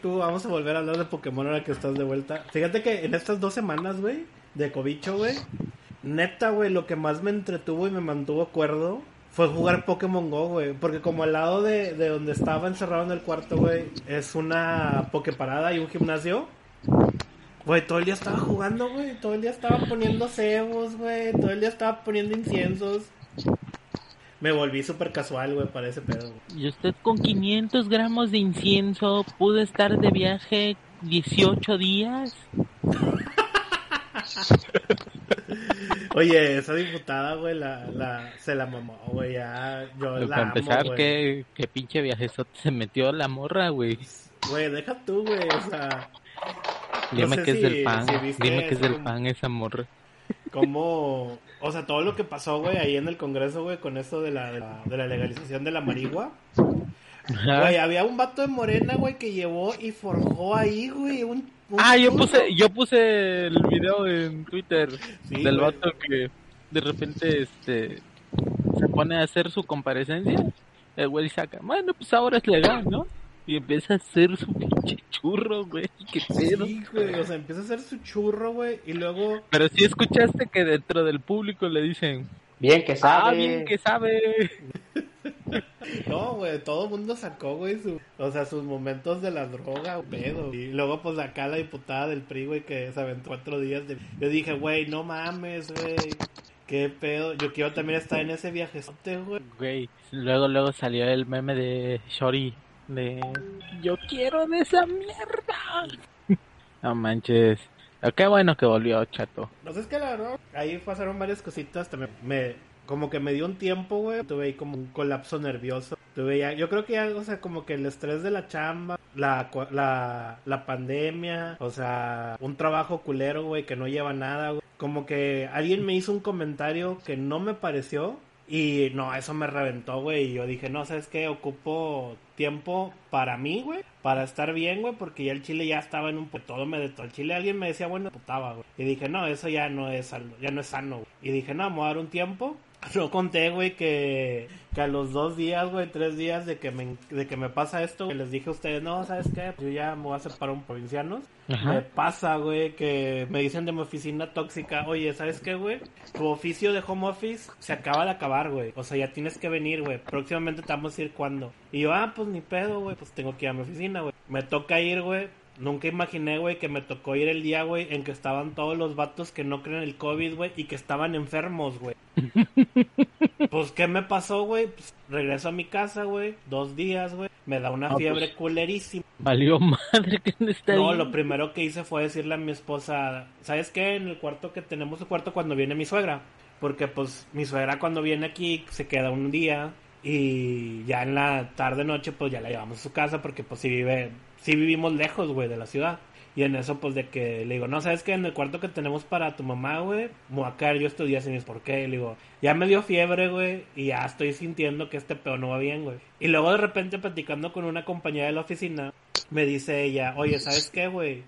Tú, vamos a volver a hablar de Pokémon ahora que estás de vuelta. Fíjate que en estas dos semanas, güey, de cobicho, güey, neta, güey, lo que más me entretuvo y me mantuvo cuerdo fue jugar Pokémon Go, güey. Porque como al lado de, de donde estaba encerrado en el cuarto, güey, es una Poképarada y un gimnasio. Güey, todo el día estaba jugando, güey. Todo el día estaba poniendo cebos, güey. Todo el día estaba poniendo inciensos. Me volví súper casual, güey, para ese pedo. Y usted con 500 gramos de incienso pudo estar de viaje 18 días. Oye, esa diputada, güey, la, la, se la mamó, güey, ya, yo la Para amo, empezar, güey. que, que pinche viajezote se metió la morra, güey. Güey, deja tú, güey, o sea, No Dime sé que es si- del pan. si Dime que es del pan esa morra. Como, o sea, todo lo que pasó, güey, ahí en el Congreso, güey, con esto de la, de la, de la legalización de la marihuana. Güey, había un vato de Morena, güey, que llevó y forjó ahí, güey, un, un Ah, yo puse, yo puse el video en Twitter Sí, del güey. vato que de repente este se pone a hacer su comparecencia. El güey saca, bueno, pues ahora es legal, ¿no? Y empieza a hacer su pinche churro, güey. Qué pedo. Sí, güey, o sea, empieza a hacer su churro, güey, y luego, Pero sí escuchaste que dentro del público le dicen, Bien que sabe. ah, bien que sabe. no, güey, todo el mundo sacó, güey, su, o sea, sus momentos de la droga, pedo. Y luego, pues, acá la diputada del PRI, güey, que se aventó cuatro días de... Yo dije, güey, no mames, güey, qué pedo. Yo quiero también estar en ese viajezote, güey. Güey, luego luego salió el meme de Shori de yo quiero de esa mierda. no manches. Ah, Qué bueno que volvió, chato. No sé, es que la verdad, ahí pasaron varias cositas, también me, como que me dio un tiempo, güey, tuve ahí como un colapso nervioso, tuve ya, yo creo que ya, o sea, como que el estrés de la chamba, la, la, la pandemia, o sea, un trabajo culero, güey, que no lleva nada, güey, como que alguien me hizo un comentario que no me pareció, y no, eso me reventó, güey. Y yo dije, no, ¿sabes qué? Ocupo tiempo para mí, güey. Para estar bien, güey. Porque ya el chile ya estaba en un... Todo me detonó. El chile alguien me decía, bueno, putaba, güey. Y dije, no, eso ya no es, ya no es sano, güey. Y dije, no, voy a dar un tiempo. No conté, güey, que, que a los dos días, güey, tres días de que me, de que me pasa esto, güey, les dije a ustedes, no, ¿sabes qué? Yo ya me voy a separar un provincianos. Me pasa, güey, que me dicen de mi oficina tóxica, oye, ¿sabes qué, güey? Tu oficio de home office se acaba de acabar, güey. O sea, ya tienes que venir, güey. Próximamente te vamos a ir cuando. Y yo, ah, pues ni pedo, güey, pues tengo que ir a mi oficina, güey. Me toca ir, güey. Nunca imaginé, güey, que me tocó ir el día, güey, en que estaban todos los vatos que no creen el COVID, güey, y que estaban enfermos, güey. Pues, ¿qué me pasó, güey? Pues, regreso a mi casa, güey, dos días, güey. Me da una Ah, pues. fiebre culerísima. Valió madre que no está No, lo primero que hice fue decirle a mi esposa, ¿sabes qué? En el cuarto que tenemos el cuarto cuando viene mi suegra. Porque pues mi suegra cuando viene aquí se queda un día y ya en la tarde noche pues ya la llevamos a su casa porque pues si vive, si vivimos lejos, güey, de la ciudad. Y en eso pues de que le digo, no, ¿sabes qué? En el cuarto que tenemos para tu mamá, güey, quedar yo días sin por qué. Le digo, ya me dio fiebre, güey, y ya estoy sintiendo que este pedo no va bien, güey. Y luego de repente platicando con una compañera de la oficina, me dice ella, oye, ¿sabes qué, güey?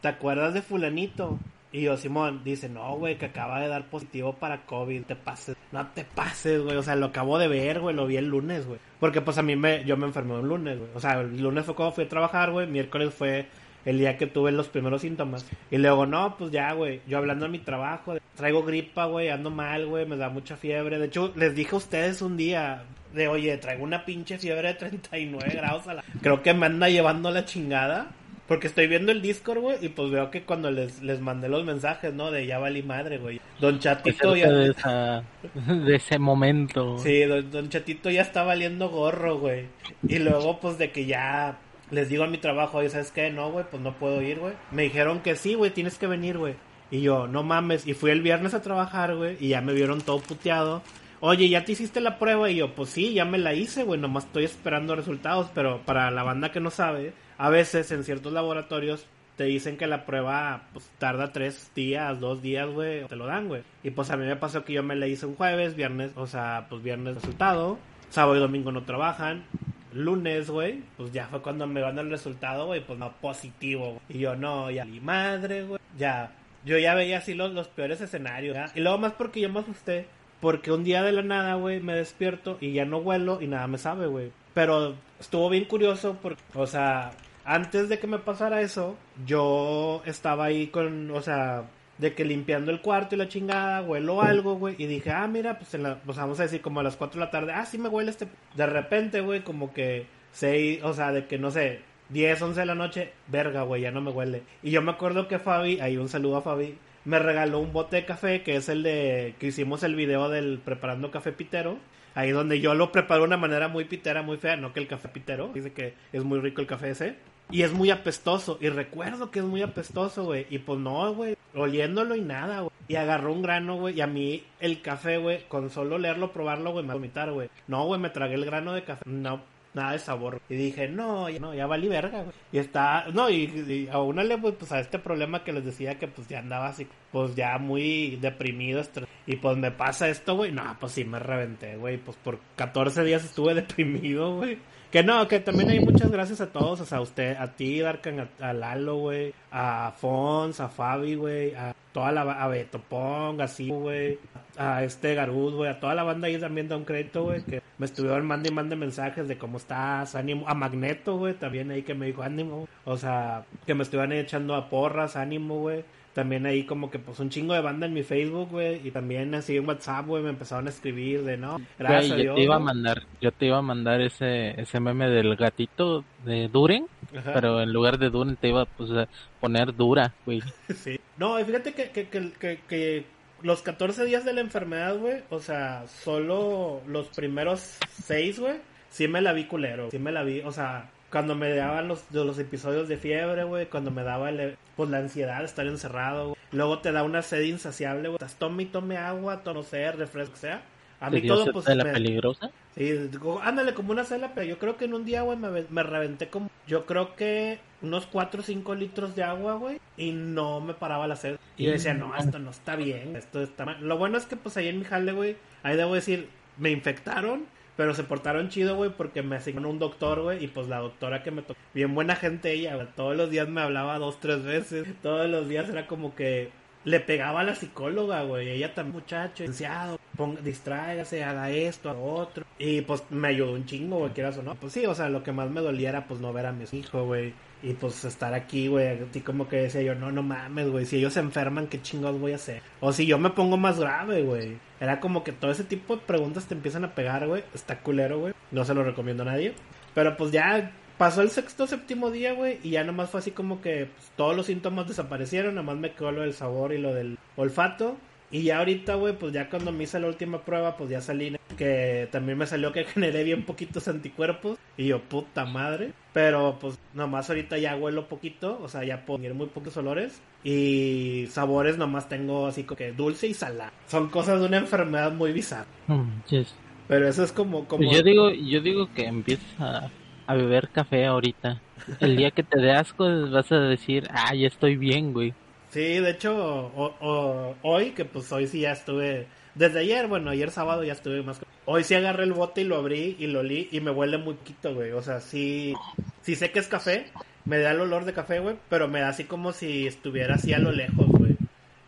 ¿Te acuerdas de fulanito? Y yo, Simón, dice, no, güey, que acaba de dar positivo para COVID, te pases. No te pases, güey, o sea, lo acabo de ver, güey, lo vi el lunes, güey. Porque pues a mí me, yo me enfermé un lunes, güey. O sea, el lunes fue cuando fui a trabajar, güey, miércoles fue el día que tuve los primeros síntomas. Y luego, no, pues ya, güey, yo hablando de mi trabajo, traigo gripa, güey, ando mal, güey, me da mucha fiebre. De hecho, les dije a ustedes un día, de, oye, traigo una pinche fiebre de 39 grados a la... Creo que me anda llevando la chingada. Porque estoy viendo el Discord, güey, y pues veo que cuando les, les mandé los mensajes, ¿no? De ya valí madre, güey. Don Chatito Acerca ya... de, esa, de ese momento. Sí, don, don Chatito ya está valiendo gorro, güey. Y luego, pues, de que ya les digo a mi trabajo, oye, ¿sabes qué? No, güey, pues no puedo ir, güey. Me dijeron que sí, güey, tienes que venir, güey. Y yo, no mames. Y fui el viernes a trabajar, güey, y ya me vieron todo puteado. Oye, ¿ya te hiciste la prueba? Y yo, pues sí, ya me la hice, güey, nomás estoy esperando resultados. Pero para la banda que no sabe, a veces en ciertos laboratorios te dicen que la prueba pues, tarda tres días, dos días, güey, te lo dan, güey. Y pues a mí me pasó que yo me la hice un jueves, viernes, o sea, pues viernes resultado, sábado y domingo no trabajan. Lunes, güey, pues ya fue cuando me van el resultado, güey, pues no, positivo. güey. Y yo, no, ya, mi madre, güey, ya. Yo ya veía así los, los peores escenarios, ¿ya? Y luego más porque yo me asusté, porque un día de la nada, güey, me despierto y ya no huelo y nada me sabe, güey. Pero estuvo bien curioso porque, o sea, antes de que me pasara eso, yo estaba ahí con, o sea, de que limpiando el cuarto y la chingada, huelo algo, güey, y dije, ah, mira, pues, en la, pues vamos a decir como a las 4 de la tarde, ah, sí me huele este. De repente, güey, como que seis, o sea, de que no sé, 10, 11 de la noche, verga, güey, ya no me huele. Y yo me acuerdo que Fabi, ahí un saludo a Fabi, me regaló un bote de café, que es el de que hicimos el video del preparando café pitero. Ahí donde yo lo preparo de una manera muy pitera, muy fea, no que el café pitero. Dice que es muy rico el café ese. Y es muy apestoso. Y recuerdo que es muy apestoso, güey. Y pues no, güey. Oliéndolo y nada, güey. Y agarró un grano, güey. Y a mí el café, güey, con solo leerlo, probarlo, güey, me vomitar, güey. No, güey, me tragué el grano de café. No, nada de sabor. Y dije, no, ya, no, ya valí verga, güey. Y está, no, y, y aúnale, pues, pues, a este problema que les decía que pues ya andaba así, pues ya muy deprimido. Y pues me pasa esto, güey. No, pues sí me reventé, güey. Pues por 14 días estuve deprimido, güey. Que no, que también hay muchas gracias a todos, o sea, a usted, a ti, Darkan, a, a Lalo, güey, a Fons, a Fabi, güey, a toda la, a Beto Pong, así, güey, a este Garuz, güey, a toda la banda ahí también da un crédito, güey, que me estuvieron mandando y mande mensajes de cómo estás, ánimo, a Magneto, güey, también ahí que me dijo ánimo, o sea, que me estuvieron echando a porras, ánimo, güey, también ahí como que pues un chingo de banda en mi Facebook, güey, y también así en WhatsApp, güey, me empezaron a escribir de no, gracias Güey, a yo Dios. te iba a güey". mandar, yo te iba a mandar ese, ese meme del gatito de Duren, Ajá. pero en lugar de Duren te iba pues, a poner Dura, güey. Sí. No, y fíjate que, que, que, que, que los 14 días de la enfermedad, güey, o sea, solo los primeros 6, güey, sí me la vi culero. Sí me la vi, o sea, cuando me daban los, de los episodios de fiebre, güey, cuando me daba el, pues la ansiedad de estar encerrado, güey. Luego te da una sed insaciable, güey. Estás tome y tome agua, tono sea, refresco, sea. A ¿Te mí todo, pues, la me- peligrosa? Sí, digo, ándale como una cela, pero yo creo que en un día, güey, me, me reventé como, yo creo que unos 4 o 5 litros de agua, güey, y no me paraba la sed. Y yo decía, no, esto no está bien, esto está mal. Lo bueno es que, pues, ahí en mi jale, güey, ahí debo decir, me infectaron, pero se portaron chido, güey, porque me asignaron un doctor, güey, y pues la doctora que me tocó, bien buena gente ella, güey, todos los días me hablaba dos, tres veces, todos los días era como que le pegaba a la psicóloga, güey. Ella también, muchacho, licenciado, ponga, distráigase, haga esto, haga otro. Y pues me ayudó un chingo, güey, quieras o no. Pues sí, o sea, lo que más me dolía era pues no ver a mis hijos, güey. Y pues estar aquí, güey, así como que decía yo, no, no mames, güey, si ellos se enferman, ¿qué chingados voy a hacer? O si yo me pongo más grave, güey. Era como que todo ese tipo de preguntas te empiezan a pegar, güey. Está culero, güey. No se lo recomiendo a nadie. Pero pues ya pasó el sexto séptimo día, güey, y ya nomás fue así como que pues, todos los síntomas desaparecieron, nomás me quedó lo del sabor y lo del olfato. Y ya ahorita, güey, pues ya cuando me hice la última prueba, pues ya salí, que también me salió que generé bien poquitos anticuerpos. Y yo, puta madre. Pero pues nomás ahorita ya huelo poquito, o sea, ya puedo tener muy pocos olores. Y sabores nomás tengo así como que dulce y salado. Son cosas de una enfermedad muy bizarra. Manches. Pero eso es como... como... Yo digo, yo digo que empieces a, a beber café ahorita. El día que te dé asco vas a decir, ah, ya estoy bien, güey. Sí, de hecho, o- o- hoy, que pues hoy sí ya estuve, desde ayer, bueno, ayer sábado ya estuve más... Hoy sí agarré el bote y lo abrí y lo olí y me huele muy poquito, güey. O sea, sí, sí sé que es café, me da el olor de café, güey, pero me da así como si estuviera así a lo lejos, güey.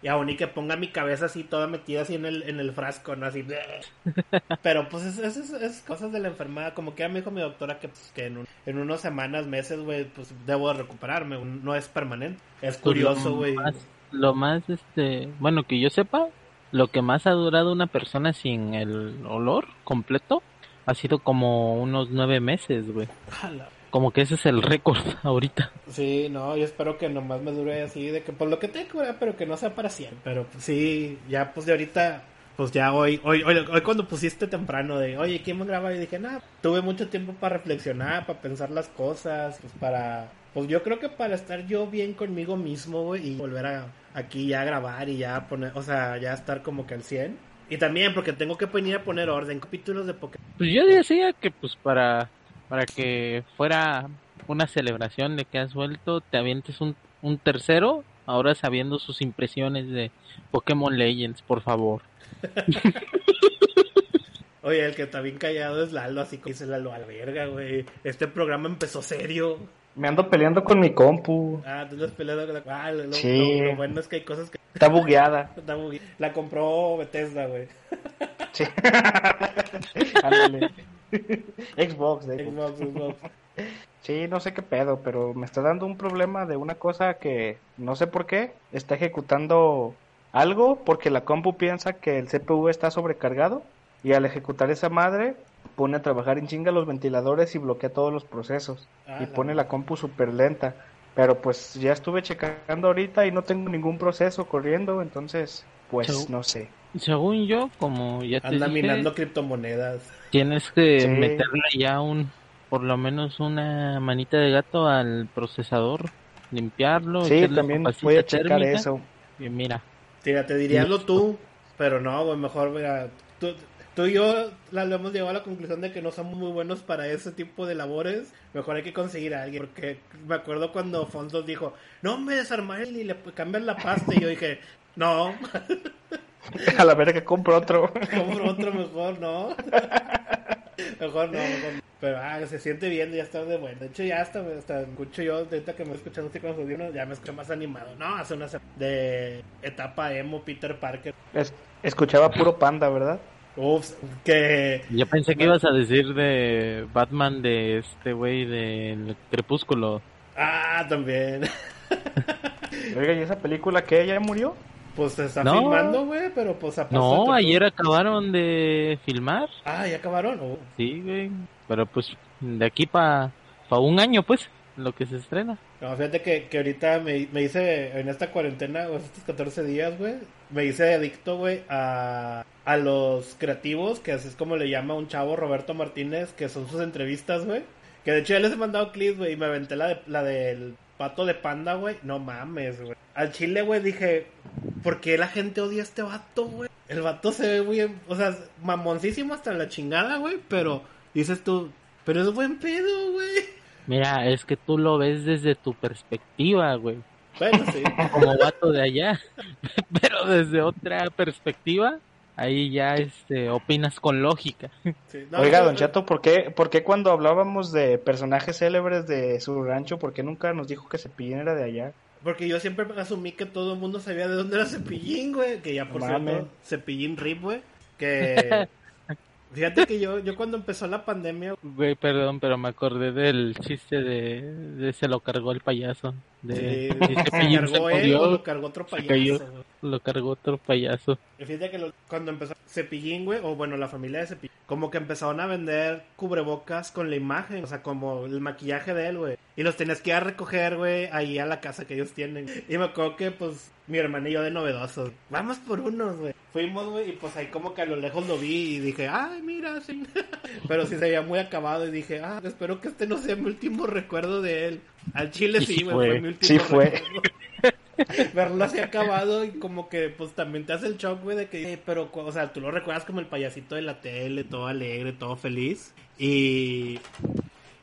Y aún y que ponga mi cabeza así toda metida así en el, en el frasco, ¿no? Así. Pero pues es, es, es- cosas de la enfermedad. Como que ya me dijo mi doctora que, pues, que en, un- en unas semanas, meses, güey, pues debo de recuperarme. No es permanente. Es curioso, Pues güey. Lo más, lo más, este, bueno, que yo sepa, lo que más ha durado una persona sin el olor completo ha sido como unos nueve meses, güey. Como que ese es el récord ahorita. Sí, no, yo espero que nomás me dure así, de que por lo que tengo, ¿verdad? pero que no sea para siempre. Pero pues, sí, ya pues de ahorita, pues ya hoy, hoy, hoy, hoy cuando pusiste temprano de, oye, ¿quién me graba? Y dije, nada, tuve mucho tiempo para reflexionar, para pensar las cosas, pues para, pues yo creo que para estar yo bien conmigo mismo, güey, y volver a aquí ya a grabar y ya poner, o sea, ya estar como que al 100. Y también porque tengo que venir a poner orden, capítulos de Pokémon. Pues yo decía que pues para, para que fuera una celebración de que has vuelto, te avientes un, un tercero, ahora sabiendo sus impresiones de Pokémon Legends, por favor. Oye, el que está bien callado es Lalo, así que dice Lalo, a la verga, güey. Este programa empezó serio. Me ando peleando con mi compu. Ah, tú lo has peleado con la... Ah, lo, Sí. lo- lo bueno es que hay cosas que... Está bugueada. está La compró Bethesda, güey. Sí. Ándale. Xbox, de Xbox, Xbox. Sí, no sé qué pedo, pero me está dando un problema de una cosa que no sé por qué está ejecutando algo porque la compu piensa que el CPU está sobrecargado y al ejecutar esa madre pone a trabajar en chinga los ventiladores y bloquea todos los procesos Ah, y la pone la compu súper lenta. Pero pues ya estuve checando ahorita y no tengo ningún proceso corriendo, entonces pues no sé. Según yo, como ya te Anda dije, minando criptomonedas. tienes que Sí. meterle ya un, por lo menos una manita de gato al procesador, limpiarlo, Sí, también voy a checar térmica, eso. Y mira, Tira, te diría lo tú, pero no, güey, mejor, mira, tú, tú y yo la, lo hemos llegado a la conclusión de que no somos muy buenos para ese tipo de labores. Mejor hay que conseguir a alguien, porque me acuerdo cuando Fondos dijo, no me desarmar y le cambian la pasta, y yo dije, no, A la verga compro otro. compro otro mejor, no. Mejor no, mejor no. Pero ah, se siente bien, ya está de bueno. De hecho, ya hasta, hasta escucho yo, ahorita que me estoy escuchando así con los audífonos, ya me escucho más animado. No, hace una se- de etapa emo, Peter Parker. Es- escuchaba puro panda, ¿verdad? Ups, que yo pensé que ibas a decir de Batman de este güey del Crepúsculo. Ah, también. Oiga, ¿y esa película que ya murió? Pues se está No. filmando, güey, pero pues aparte No, ayer acabaron de filmar, Ah, ya acabaron. Oh. sí, güey, pero pues de aquí para pa un año, pues, lo que se estrena. No, fíjate que, que ahorita me, me hice, en esta cuarentena, o estos 14 días, güey, me hice adicto, güey, a, a los creativos, que así es como le llama un chavo Roberto Martínez, que son sus entrevistas, güey. Que de hecho ya les he mandado clips, güey, y me aventé la, de, la del pato de panda, güey. No mames, güey. Al chile, güey, dije, ¿por qué la gente odia a este vato, güey? El vato se ve muy, o sea, mamoncísimo hasta la chingada, güey, pero dices tú, pero es buen pedo, güey. Mira, es que tú lo ves desde tu perspectiva, güey. Bueno, sí. como vato de allá, pero desde otra perspectiva, ahí ya este opinas con lógica. sí. No, Oiga, Don Chato, ¿por qué, ¿por qué cuando hablábamos de personajes célebres de su rancho, por qué nunca nos dijo que Cepillín era de allá? Porque yo siempre asumí que todo el mundo sabía de dónde era Cepillín, güey. Que ya por No cierto. Cepillín Rip, güey. Que. Fíjate que yo, yo cuando empezó la pandemia. Güey, perdón, pero me acordé del chiste de, de se lo cargó el payaso. De, Sí, se cargó él murió, o lo cargó otro payaso. cayó. lo cargó otro payaso. Y Fíjate que lo- cuando empezó Cepillín, güey, o bueno, la familia de Cepillín, como que empezaron a vender cubrebocas con la imagen, o sea, como el maquillaje de él, güey. Y los tenías que ir a recoger, güey, ahí a la casa que ellos tienen. Y me acuerdo que, pues, mi hermano y yo de novedosos, vamos por unos, güey. Fuimos, güey, y pues ahí como que a lo lejos lo vi y dije, ay, mira, sí. Pero sí se veía muy acabado y dije, ah, espero que este no sea mi último recuerdo de él. Al chile sí, sí fue mi último sí fue. verlo así acabado y como que pues también te hace el shock, güey, de que, eh, pero, o sea, tú lo recuerdas como el payasito de la tele, todo alegre, todo feliz. Y,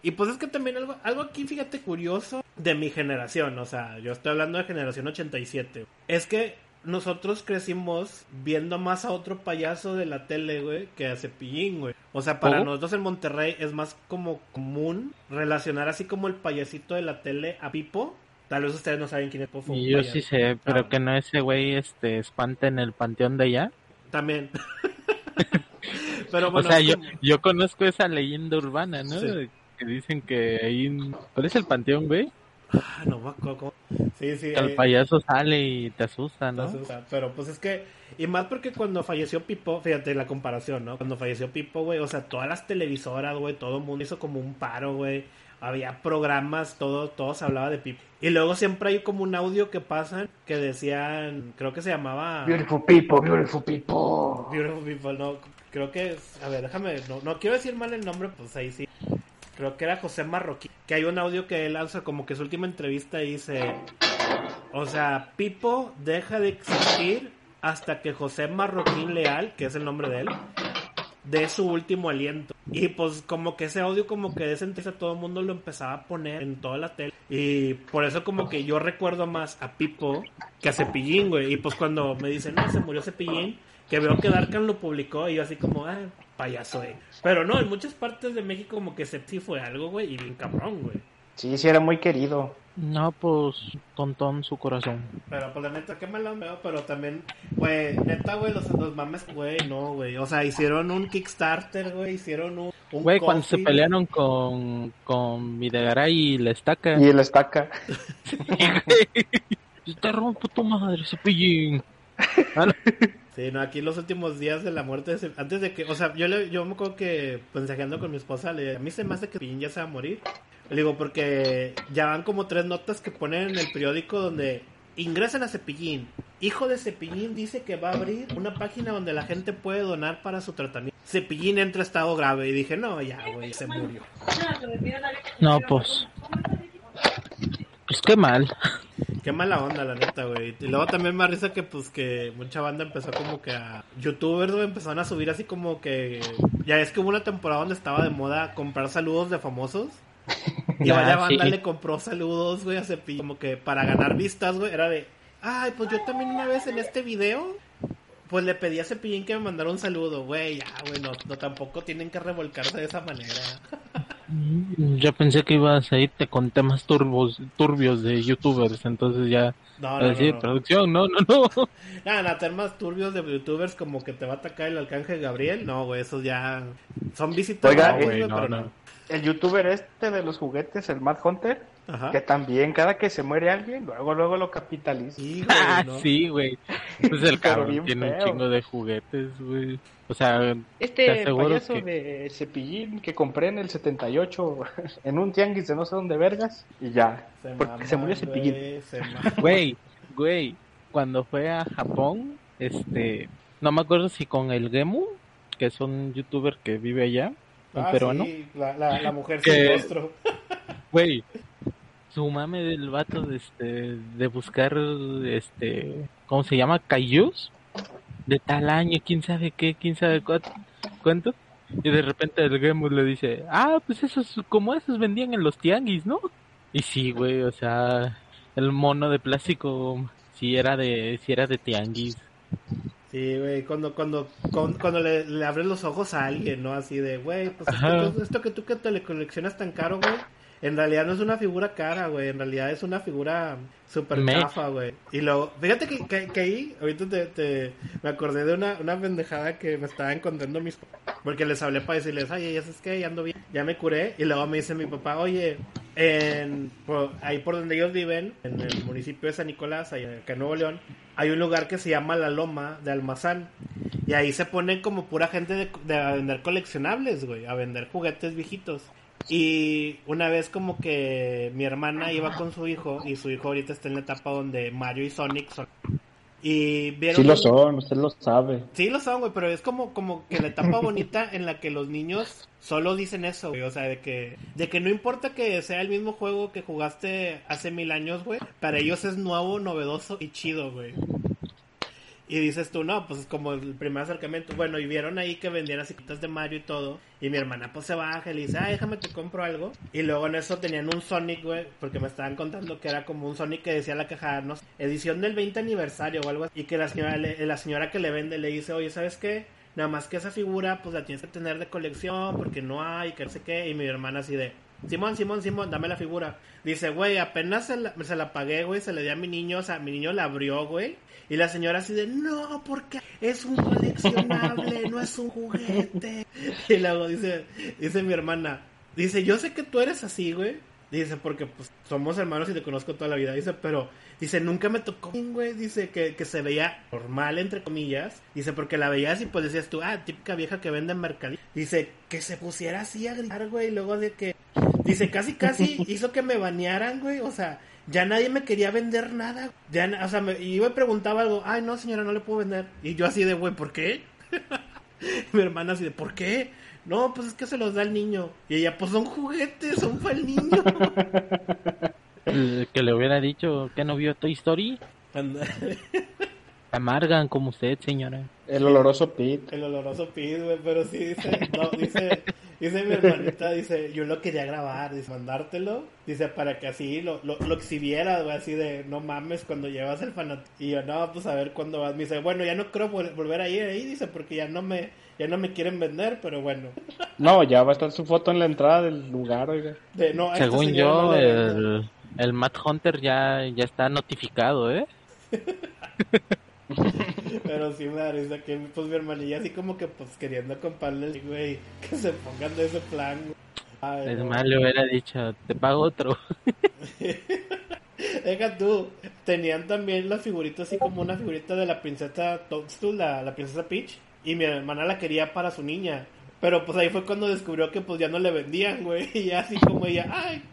y pues es que también algo, algo aquí, fíjate, curioso de mi generación, o sea, yo estoy hablando de generación 87, es que nosotros crecimos viendo más a otro payaso de la tele, güey, que a Cepillín, güey. O sea, para ¿Cómo? nosotros en Monterrey es más como común relacionar así como el payasito de la tele a Pipo. Tal vez ustedes no saben quién es Y yo sí sé, pero Ah, que no ese güey este espanta en el panteón de allá. También. Pero bueno, o sea, yo, yo conozco esa leyenda urbana, ¿no? Sí. Que dicen que ahí... ¿Cuál es el panteón, güey? Ah, no me acuerdo Sí, sí. El eh, payaso sale y te asusta, ¿no? o sea, pero pues es que, y más porque cuando falleció Pipo, fíjate la comparación, ¿no? Cuando falleció Pipo, güey, o sea, todas las televisoras, güey, todo el mundo hizo como un paro, güey. Había programas, todo, todo se hablaba de Pipo. Y luego siempre hay como un audio que pasan que decían, creo que se llamaba Beautiful people, beautiful people. Beautiful People, no, creo que es, a ver, déjame, no, no quiero decir mal el nombre, pues ahí sí. Creo que era José Marroquín, que hay un audio que él lanza como que su última entrevista dice, o sea, Pipo deja de existir hasta que José Marroquín Leal, que es el nombre de él, dé su último aliento. Y pues como que ese audio como que de ese entonces todo el mundo lo empezaba a poner en toda la tele. Y por eso como que yo recuerdo más a Pipo que a Cepillín, güey. Y pues cuando me dicen, no, se murió Cepillín, que veo que Darkan lo publicó y yo así como, ah, payaso, güey. Pero no, en muchas partes de México como que Cep sí fue algo, güey, y bien cabrón, güey. Sí, sí, era muy querido. No, pues tontón su corazón. Pero pues la neta, qué malo veo, pero también, güey, neta, güey, los, los mames, güey, no, güey. O sea, hicieron un Kickstarter, güey, hicieron un... Güey, cuando se pelearon con, con Videgaray y la estaca. Y el estaca. Te rompo tu madre, cepillín. Ah, no. Sí, no, aquí los últimos días de la muerte, de Cepillín, antes de que, o sea, yo, le, yo me acuerdo que, pues, mensajeando con mi esposa, le, a mí se me hace que Cepillín ya se va a morir. Le digo, porque ya van como tres notas que ponen en el periódico donde ingresan a Cepillín. Hijo de Cepillín dice que va a abrir una página donde la gente puede donar para su tratamiento. Cepillín entra a estado grave y dije, no, ya, güey, se murió. No, pues. Pues qué mal. Qué mala onda, la neta, güey. Y luego también me risa que, pues, que mucha banda empezó como que a... Youtubers, güey, empezaron a subir así como que... Ya es que hubo una temporada donde estaba de moda comprar saludos de famosos. Y Ya, vaya banda sí. le compró saludos, güey, a Cepillín. Como que para ganar vistas, güey, era de... Ay, pues yo también una vez en este video... Pues le pedí a Cepillín que me mandara un saludo, güey. Ya, güey, no, no, tampoco tienen que revolcarse de esa manera. Yo pensé que ibas a irte con temas turbos, turbios de youtubers, entonces ya. No, no, decir, no, no. producción, no, no, no. Nada, temas turbios de youtubers como que te va a atacar el alcance Gabriel. No, güey, esos ya son visitas. Oiga, no, güey, no, pero no. El youtuber este de los juguetes, el Mad Hunter, Ajá. que también cada que se muere alguien, luego luego lo capitaliza. Sí, güey, Ah, ¿no? sí, güey. Pues el cabrón tiene un chingo de juguetes, güey. O sea, Te Este payaso que- de cepillín que compré en el 78 en un tianguis de no sé dónde vergas y ya, porque mama, se murió cepillín. se güey, güey, cuando fue a Japón, este, no me acuerdo si con el Gemu, que es un youtuber que vive allá, un Ah, peruano. sí, la, la, la mujer Que- sin rostro. Güey, su mame del vato de este de buscar este ¿cómo se llama? Cayús de tal año, quién sabe qué, quién sabe cuánto, cuánto. Y de repente el Gemus le dice, "Ah, pues esos como esos vendían en los tianguis, ¿no?" Y sí, güey, o sea, el mono de plástico sí era de sí era de tianguis. Sí, güey, cuando, cuando, cuando, cuando le, le abres los ojos a alguien, ¿no? Así de, güey, pues esto, esto que tú que te le coleccionas tan caro, güey. En realidad no es una figura cara, güey. En realidad es una figura super Me- chafa, güey. Y luego, fíjate que, que, que ahí, ahorita te, te- me acordé de una, una pendejada que me estaban contando mis. Porque les hablé para decirles, oye, ya sabes que ya ando bien, ya me curé. Y luego me dice mi papá, oye, en, por- ahí por donde ellos viven, en el municipio de San Nicolás, ahí acá en Nuevo León, hay un lugar que se llama La Loma de Almazán. Y ahí se ponen como pura gente de, de a vender coleccionables, güey, a vender juguetes viejitos. Y una vez como que mi hermana iba con su hijo y su hijo ahorita está en la etapa donde Mario y Sonic son... Y vieron... Sí lo son, usted lo sabe. Sí lo son, güey, pero es como, como que la etapa bonita en la que los niños solo dicen eso, güey. O sea, de que, de que no importa que sea el mismo juego que jugaste hace mil años, güey. Para ellos es nuevo, novedoso y chido, güey. Y dices tú, no, pues es como el primer acercamiento. Bueno, y vieron ahí que vendían así quitas de Mario y todo. Y mi hermana pues se baja y le dice, ah, déjame te compro algo. Y luego en eso tenían un Sonic, güey, porque me estaban contando que era como un Sonic que decía la caja, no edición del 20 aniversario o algo así. Y que la señora, le- la señora que le vende le dice, oye, ¿sabes qué? Nada más que esa figura, pues la tienes que tener de colección porque no hay, que no sé qué. Y mi hermana así de, Simón, Simón, Simón, dame la figura. Dice, güey, apenas se la, se la pagué, güey, se le di a mi niño, o sea, mi niño la abrió, güey. Y la señora así de, no, porque es un coleccionable, no es un juguete. Y luego dice, dice mi hermana, dice, yo sé que tú eres así, güey. Dice, porque pues somos hermanos y te conozco toda la vida. Dice, pero, dice, nunca me tocó, güey. Dice que, que se veía normal, entre comillas. Dice, porque la veías y pues decías tú, ah, típica vieja que vende en mercadillo. Dice, que se pusiera así a gritar, güey. Y luego de que, dice, casi, casi hizo que me banearan, güey. O sea, ya nadie me quería vender nada. Ya, o sea, me, y yo me preguntaba algo, ay, no, señora, no le puedo vender. Y yo así de, güey, ¿por qué? Mi hermana así de, ¿por qué? No, pues es que se los da el niño. Y ella, pues son juguetes, son para el niño. Que le hubiera dicho que no vio Toy Story, amargan como usted, señora. El oloroso Pete. el oloroso pid, güey, pero sí dice, no, dice, dice mi hermanita, dice, yo lo quería grabar, dice, mandártelo, dice, para que así lo, lo, lo exhibieras, güey, así de, no mames, cuando llevas el fanatismo. Y yo, no, pues a ver cuándo vas. Me dice, bueno, ya no creo vol- volver a ir ahí, dice, porque ya no me, ya no me quieren vender, pero bueno. No, ya va a estar su foto en la entrada del lugar, oiga. De, no, este Según yo, no le vendo. el, el Matt Hunter ya, ya está notificado, ¿eh? Pero sí me da risa que pues mi hermanilla así como que pues queriendo comprarle, güey, que se pongan de ese plan. Ay, Es no. más, le hubiera dicho, te pago otro. Deja tú, tenían también la figurita así como una figurita de la princesa Toadstool, la, la princesa Peach, y mi hermana la quería para su niña. Pero pues ahí fue cuando descubrió que pues ya no le vendían, güey, y así como ella, ay.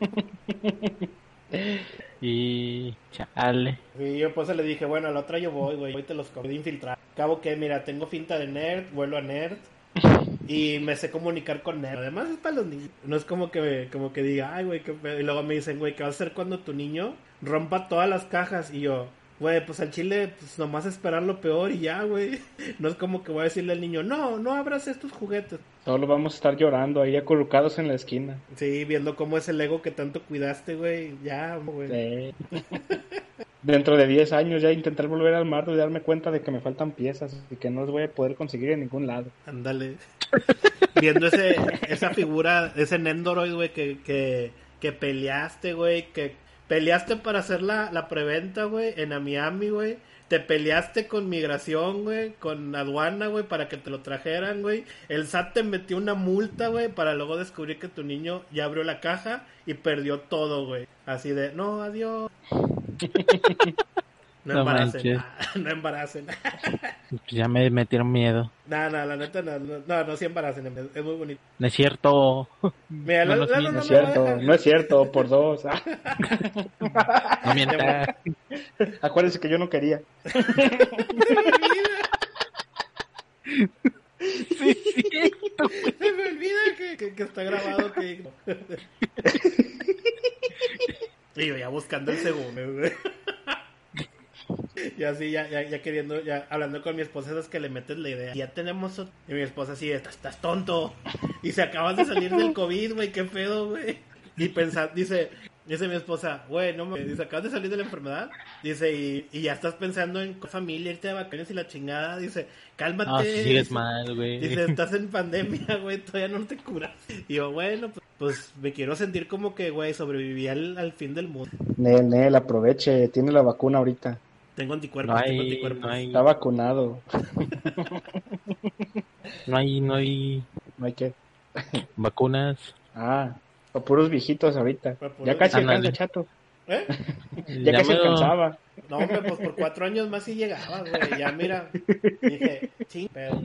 Y chale. Y yo pues le dije, bueno, a la otra yo voy, güey, hoy te los de infiltrar. Cabo que, mira, tengo finta de nerd, vuelo a nerd. Y me sé comunicar con nerd. Además es para los niños. No es como que, como que diga, ay, güey, qué pedo. Y luego me dicen, güey, ¿qué vas a hacer cuando tu niño rompa todas las cajas? Y yo, güey, pues al chile, pues nomás esperar lo peor y ya, güey. No es como que voy a decirle al niño, no, no abras estos juguetes. Solo vamos a estar llorando ahí acurrucados en la esquina. Sí, viendo cómo es el ego que tanto cuidaste, güey. Ya, güey. Sí. Dentro de 10 años ya intentar volver al mar y darme cuenta de que me faltan piezas y que no las voy a poder conseguir en ningún lado. Ándale. Viendo ese, esa figura, ese Nendoroid, güey, que, que, que peleaste, güey, que peleaste para hacer la, la preventa, güey, en Miami, güey. Te peleaste con migración, güey, con aduana, güey, para que te lo trajeran, güey. El SAT te metió una multa, güey, para luego descubrir que tu niño ya abrió la caja y perdió todo, güey. Así de, no, adiós. No No embaracen, no embaracen. Pues ya me metieron miedo. No, no, la neta no, no, no, no sí embaracen, es, muy bonito. No es cierto. Mira, No la- la-. No no es cierto, no es cierto, por dos. No mientas. Acuérdense que yo no quería. Sí, es cierto. Se me olvida que, que- que está grabado que... Y yo ya buscando el segundo, güey. Y así, ya, ya, ya queriendo, ya hablando con mi esposa, esas que le metes la idea. Ya tenemos. otro. Y mi esposa así, estás, estás tonto. Y se acabas de salir del COVID, güey, qué pedo, güey. Y pensar, dice, dice mi esposa, güey, no me. Dice, acabas de salir de la enfermedad. Dice, y, y ya estás pensando en familia, irte de vacaciones y la chingada. Dice, cálmate. No, si sigues Dice, mal, güey. Dice, estás en pandemia, güey, todavía no te curas. Y yo, bueno, pues, pues me quiero sentir como que, güey, sobreviví al, al fin del mundo. Nel, Nel, aproveche, tiene la vacuna ahorita. Tengo anticuerpos, No tengo hay, anticuerpos. no hay, Está vacunado. no hay, no hay No hay que. vacunas. Ah, para puros viejitos ahorita. Puros Ya casi alcanza, chato. ¿Eh? Ya, casi me lo- alcanzaba. No, hombre, pues por cuatro años más sí llegaba, güey. Ya mira, dije, sí, pero.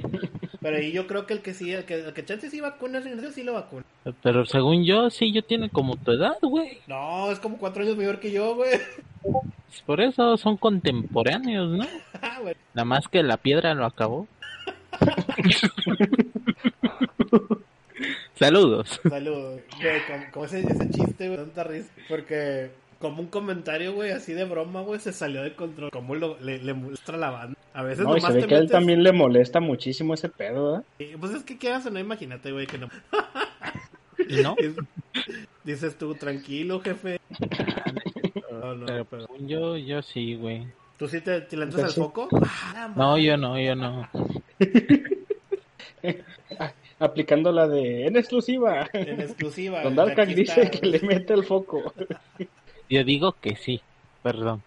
Pero ahí yo creo que el que sí, el que, el que chance sí vacuna, sí sí lo vacuna. Pero según yo, sí, yo tiene como tu edad, güey. No, es como cuatro años mayor que yo, güey. Pues Por eso son contemporáneos, ¿no? Ah. Nada más que la piedra lo acabó. Saludos. Saludos. Güey, como, como ese, ese chiste, güey, tanta risa. Porque como un comentario, güey, así de broma, güey, se salió de control. Como lo, le, le muestra la banda. A veces No, y nomás se ve te que a él metes- también le molesta muchísimo ese pedo, ¿verdad? Sí, Pues es que quieras o no, imagínate, güey, que no. ¿Y no? Dices tú, tranquilo, jefe. No, no, Pero yo, yo sí, güey. ¿Tú sí te, te le entras al sí. foco? Ah, No, yo no, yo no. Aplicando la de en exclusiva. En exclusiva. Don Darkak dice está. que le mete el foco. Yo digo que sí. Perdón.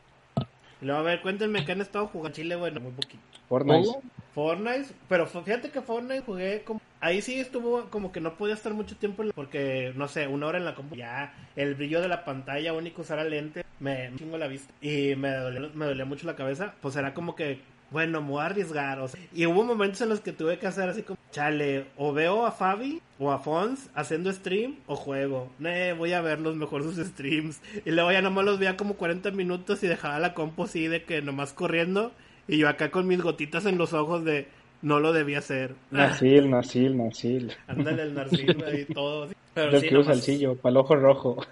Y luego, a ver, cuéntenme que han estado jugando Chile, bueno, muy poquito. Fortnite. Fortnite, pero fíjate que Fortnite jugué como... Ahí sí estuvo como que no podía estar mucho tiempo en la- porque, no sé, una hora en la compu. Ya el brillo de la pantalla, único usar lente, me chingo la vista y me dolía, mucho la cabeza. Pues era como que, bueno, me voy a arriesgar. O sea, y hubo momentos en los que tuve que hacer así como, chale, o veo a Fabi o a Fons haciendo stream o juego. Ne, voy a verlos mejor sus streams. Y luego ya nomás los veía como 40 minutos y dejaba la compu así de que nomás corriendo. Y yo acá con mis gotitas en los ojos de no lo debía hacer. Nasil, Nasil, Nasil. Ándale el narciso y todo. Pero Del sí, que usa el nomás, sillo, para el ojo rojo.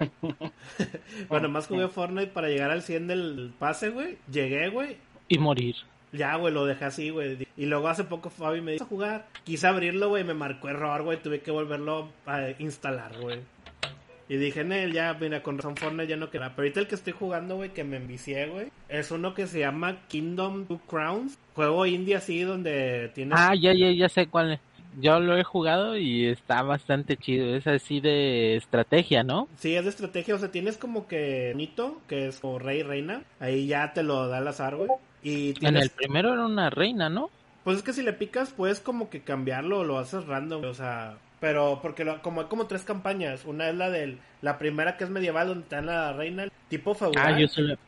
bueno, más jugué Fortnite para llegar al 100 del pase, güey. Llegué, güey. Y morir. Ya, güey, lo dejé así, güey. Y luego hace poco Fabi me dijo a jugar. Quise abrirlo, güey, me marcó error, güey. Tuve que volverlo a instalar, güey. Y dije, Nel, ya, mira, con razón Fortnite ya no queda. Pero ahorita el que estoy jugando, güey, que me envicié, güey, es uno que se llama Kingdom Two Crowns. Juego indie así donde tienes... Ah, ya, ya, ya sé cuál es. yo lo he jugado y está bastante chido. Es así de estrategia, ¿no? Sí, es de estrategia. O sea, tienes como que Nito, que es como rey reina. Ahí ya te lo da al azar, güey. Y En tienes... el primero era una reina, ¿no? Pues es que si le picas, puedes como que cambiarlo o lo haces random, o sea... Pero porque lo- como hay como tres campañas. Una es la del... La primera que es medieval, donde está la reina, tipo feudal, Ah, yo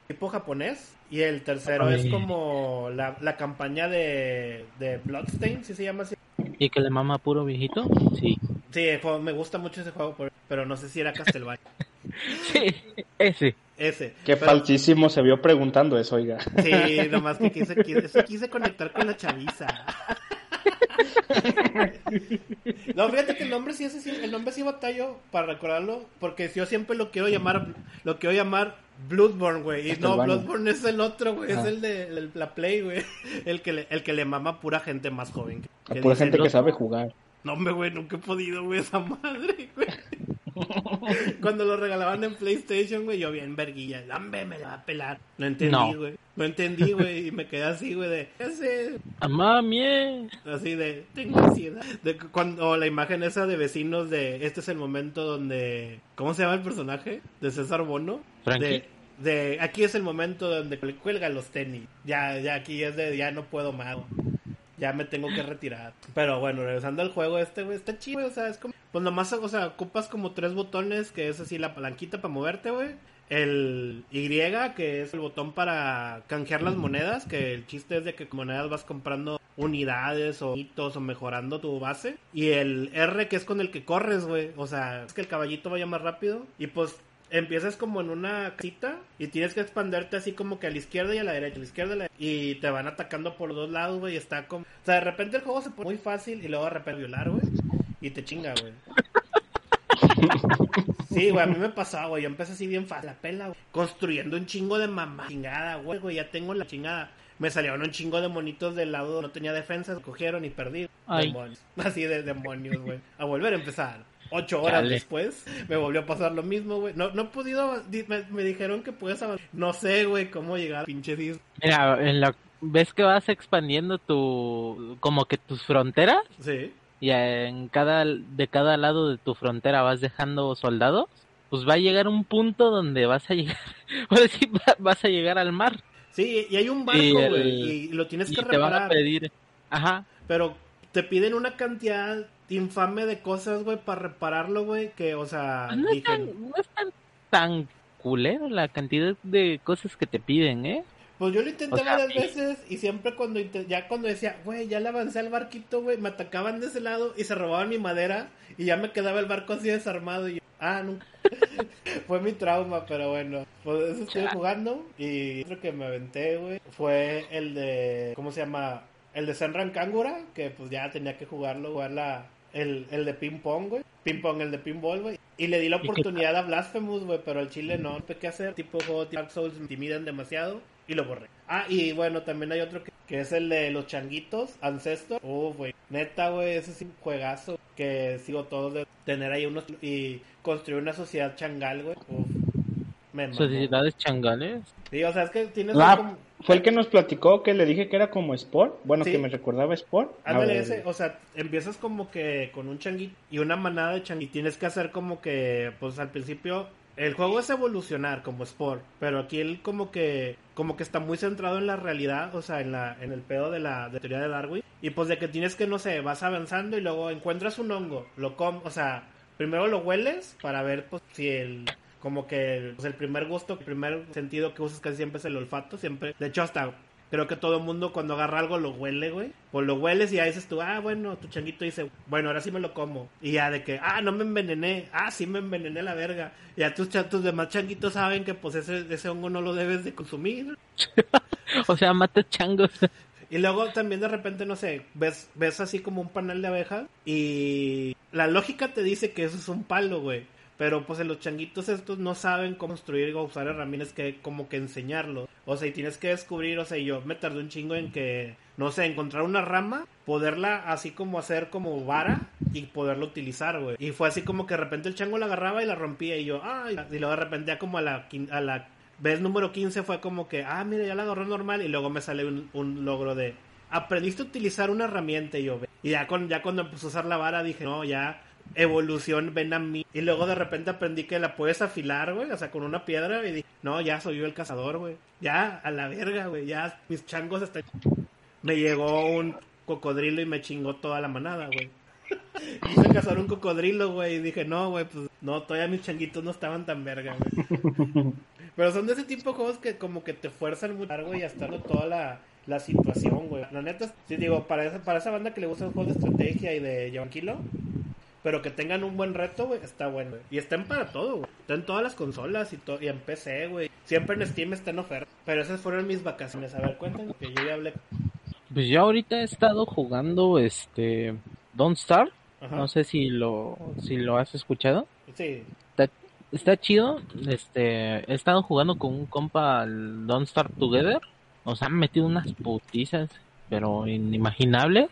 tipo japonés. Y el tercero Ay. es como la, la campaña de, de Bloodstain, si se llama así. ¿Y que le mama puro viejito? Sí. Sí, juego- me gusta mucho ese juego, por- pero no sé si era Castlevania. Sí, ese. Ese. Qué Pero- falsísimo se vio preguntando eso, oiga. Sí, nomás que quise, quise, quise conectar con la chaviza. No, fíjate que el nombre sí es así, el nombre sí batallo para recordarlo, porque yo siempre lo quiero llamar, lo quiero llamar Bloodborne, güey, y no. Bloodborne es el otro, güey, es Ah. el de el- la Play, güey, el que le, el que le mama a pura gente más joven. A que pura dice, gente "No, que sabe jugar. No, hombre, güey, nunca he podido, güey, esa madre, güey. Cuando lo regalaban en PlayStation, güey, yo bien verguilla. Hombre, me la va a pelar. No entendí, güey. No entendí, güey, y me quedé así, güey, de... ¿Qué hace? ¡A mami! Así de... Tengo ansiedad. De cuando la imagen esa de vecinos de... Este es el momento donde... ¿Cómo se llama el personaje? De César Bono. Frankie. De, de... Aquí es el momento donde cuelga los tenis. Ya, ya, aquí es de... Ya no puedo más. Ya me tengo que retirar. Pero bueno, regresando al juego este, güey, está chido, güey, o sea, es como... Pues nomás, o sea, ocupas como tres botones, que es así la palanquita para moverte, güey. El Y, que es el botón para canjear las monedas, que el chiste es de que con monedas vas comprando unidades o hitos o mejorando tu base. Y el R, que es con el que corres, güey. O sea, es que el caballito vaya más rápido. Y pues empiezas como en una casita y tienes que expanderte así como que a la izquierda y a la derecha, a la izquierda y, a la- y te van atacando por dos lados, güey, y está como... O sea, de repente el juego se pone muy fácil y luego de repente violar, güey, y te chinga, güey. Sí, güey, a mí me pasaba, güey, yo empecé así bien fácil, la pela, güey, construyendo un chingo de mamá, chingada, güey, güey, ya tengo la chingada. Me salieron un chingo de monitos del lado, no tenía defensas, cogieron y perdí. Ay. Demonios. Así de demonios, güey. A volver a empezar. Ocho horas después me volvió a pasar lo mismo, güey. No, no he podido, di- me, me dijeron que puedes avanzar. No sé, güey, cómo llegar a pinche dis- Mira, en la... ves que vas expandiendo tu... como que tus fronteras Sí. y en cada de cada lado de tu frontera vas dejando soldados, pues va a llegar un punto donde vas a llegar, ahora sí va- vas a llegar al mar Sí, y hay un barco, güey, y lo tienes y que te van a reparar. pedir, ajá, Pero te piden una cantidad infame de cosas, güey, para repararlo, güey, que, o sea, pues no es dije, tan, no es tan, tan culero la cantidad de cosas que te piden, ¿eh? Pues yo lo intenté O sea, varias sí. veces y siempre cuando ya cuando decía, güey, ya le avancé al barquito, güey, me atacaban de ese lado y se robaban mi madera y ya me quedaba el barco así desarmado y yo, ah, nunca. fue mi trauma, pero bueno, pues eso estuve jugando y otro que me aventé, güey, fue el de, ¿cómo se llama? El de Senran Kangura, que pues ya tenía que jugarlo, jugar la, el, el de ping pong, güey. Ping pong, el de pinball, güey. Y le di la oportunidad a Blasphemous, güey, pero el chile no supe qué hacer. Tipo juego Dark Souls me intimidan demasiado y lo borré. Ah, y bueno, también hay otro que, que es el de los changuitos, Ancestor. Oh, güey. Neta, güey, ese es un juegazo que sigo todos de tener ahí unos y construir una sociedad changal, güey. Uf. Me. Sociedades changales. Sí, o sea, es que tienes Ah, como... fue el que nos platicó que le dije que era como Sport. Bueno, Sí. que me recordaba Sport. Ándale ese, o sea, empiezas como que con un changuito y una manada de changuitos. Tienes que hacer como que, pues al principio, el juego es evolucionar como sport, pero aquí él como que, como que está muy centrado en la realidad, o sea, en la, en el pedo de la de teoría de Darwin. Y pues de que tienes que, no sé, vas avanzando y luego encuentras un hongo, lo com, o sea, primero lo hueles para ver pues si el como que el, pues, el primer gusto, el primer sentido que usas casi siempre es el olfato, siempre. De hecho, hasta creo que todo el mundo cuando agarra algo lo huele, güey. Pues lo hueles y ya dices tú, ah, bueno, tu changuito dice, bueno, ahora sí me lo como. Y ya de que, ah, no me envenené, ah, sí me envenené la verga. Y ya tus, tus demás changuitos saben que pues ese, ese hongo no lo debes de consumir. O sea, mata changos. Y luego también de repente, no sé, ves, ves así como un panal de abejas y la lógica te dice que eso es un palo, güey. Pero pues los changuitos estos no saben cómo construir o usar herramientas que como que enseñarlo. O sea, y tienes que descubrir, o sea, yo me tardé un chingo en que, no sé, encontrar una rama, poderla así como hacer como vara y poderla utilizar, güey. Y fue así como que de repente el chango la agarraba y la rompía y yo, ay, y luego de repente ya como a la, a la vez número 15 fue como que, ah, mira, ya la agarró normal y luego me sale un, un logro de, aprendiste a utilizar una herramienta y yo, y ya, con, ya cuando empezó a usar la vara dije, no, ya, evolución, ven a mí. Y luego de repente aprendí que la puedes afilar, güey, o sea, con una piedra y dije, no, ya soy yo el cazador, güey. Ya, a la verga, güey, ya mis changos están... Me llegó un cocodrilo y me chingó toda la manada, güey. Quise cazar un cocodrilo, güey, y dije, no, güey, pues no, todavía mis changuitos no estaban tan verga, güey. Pero son de ese tipo de juegos que como que te fuerzan mucho, güey, a estar toda la, la situación, güey. La neta, sí digo, para esa, para esa banda que le gusta el juego de estrategia y de tranquilo, pero que tengan un buen reto, güey, está bueno. Y estén para todo, güey. Está en todas las consolas y, y en PC, güey. Siempre en Steam está en oferta. Pero esas fueron mis vacaciones. A ver, cuéntenme que yo ya hablé. Pues yo ahorita he estado jugando este Don't Star. No sé si lo si lo has escuchado. Sí. Está, está chido. Este, he estado jugando con un compa al Don't Start Together. Nos han metido unas putizas, pero inimaginables.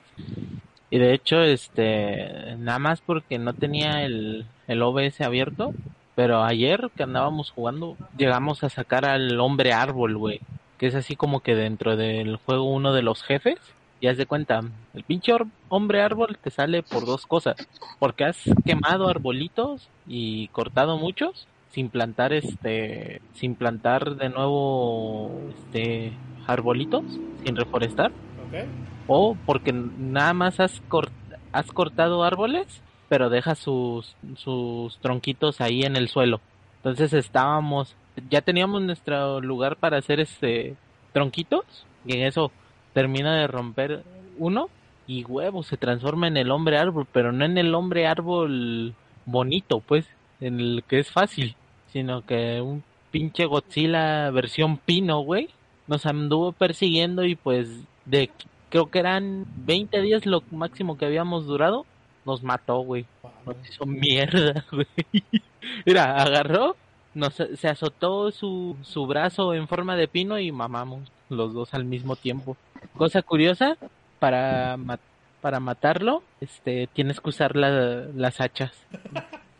Y de hecho, este, nada más porque no tenía el, el OBS abierto. Pero ayer que andábamos jugando, llegamos a sacar al hombre árbol, güey. Que es así como que dentro del juego uno de los jefes. Y haz de cuenta, el pinche hombre árbol te sale por dos cosas. Porque has quemado arbolitos y cortado muchos sin plantar este sin plantar de nuevo este arbolitos sin reforestar o porque nada más has, has cortado árboles pero deja sus sus tronquitos ahí en el suelo. Entonces estábamos ya teníamos nuestro lugar para hacer este tronquitos y en eso termina de romper uno y huevo se transforma en el hombre árbol pero no en el hombre árbol bonito pues en el que es fácil sino que un pinche Godzilla versión pino, güey, nos anduvo persiguiendo y pues de creo que eran 20 días lo máximo que habíamos durado, nos mató, güey. Nos hizo mierda, güey. Mira, agarró, nos, se azotó su, su brazo en forma de pino y mamamos los dos al mismo tiempo. Cosa curiosa, para, para matarlo, este, tienes que usar las hachas.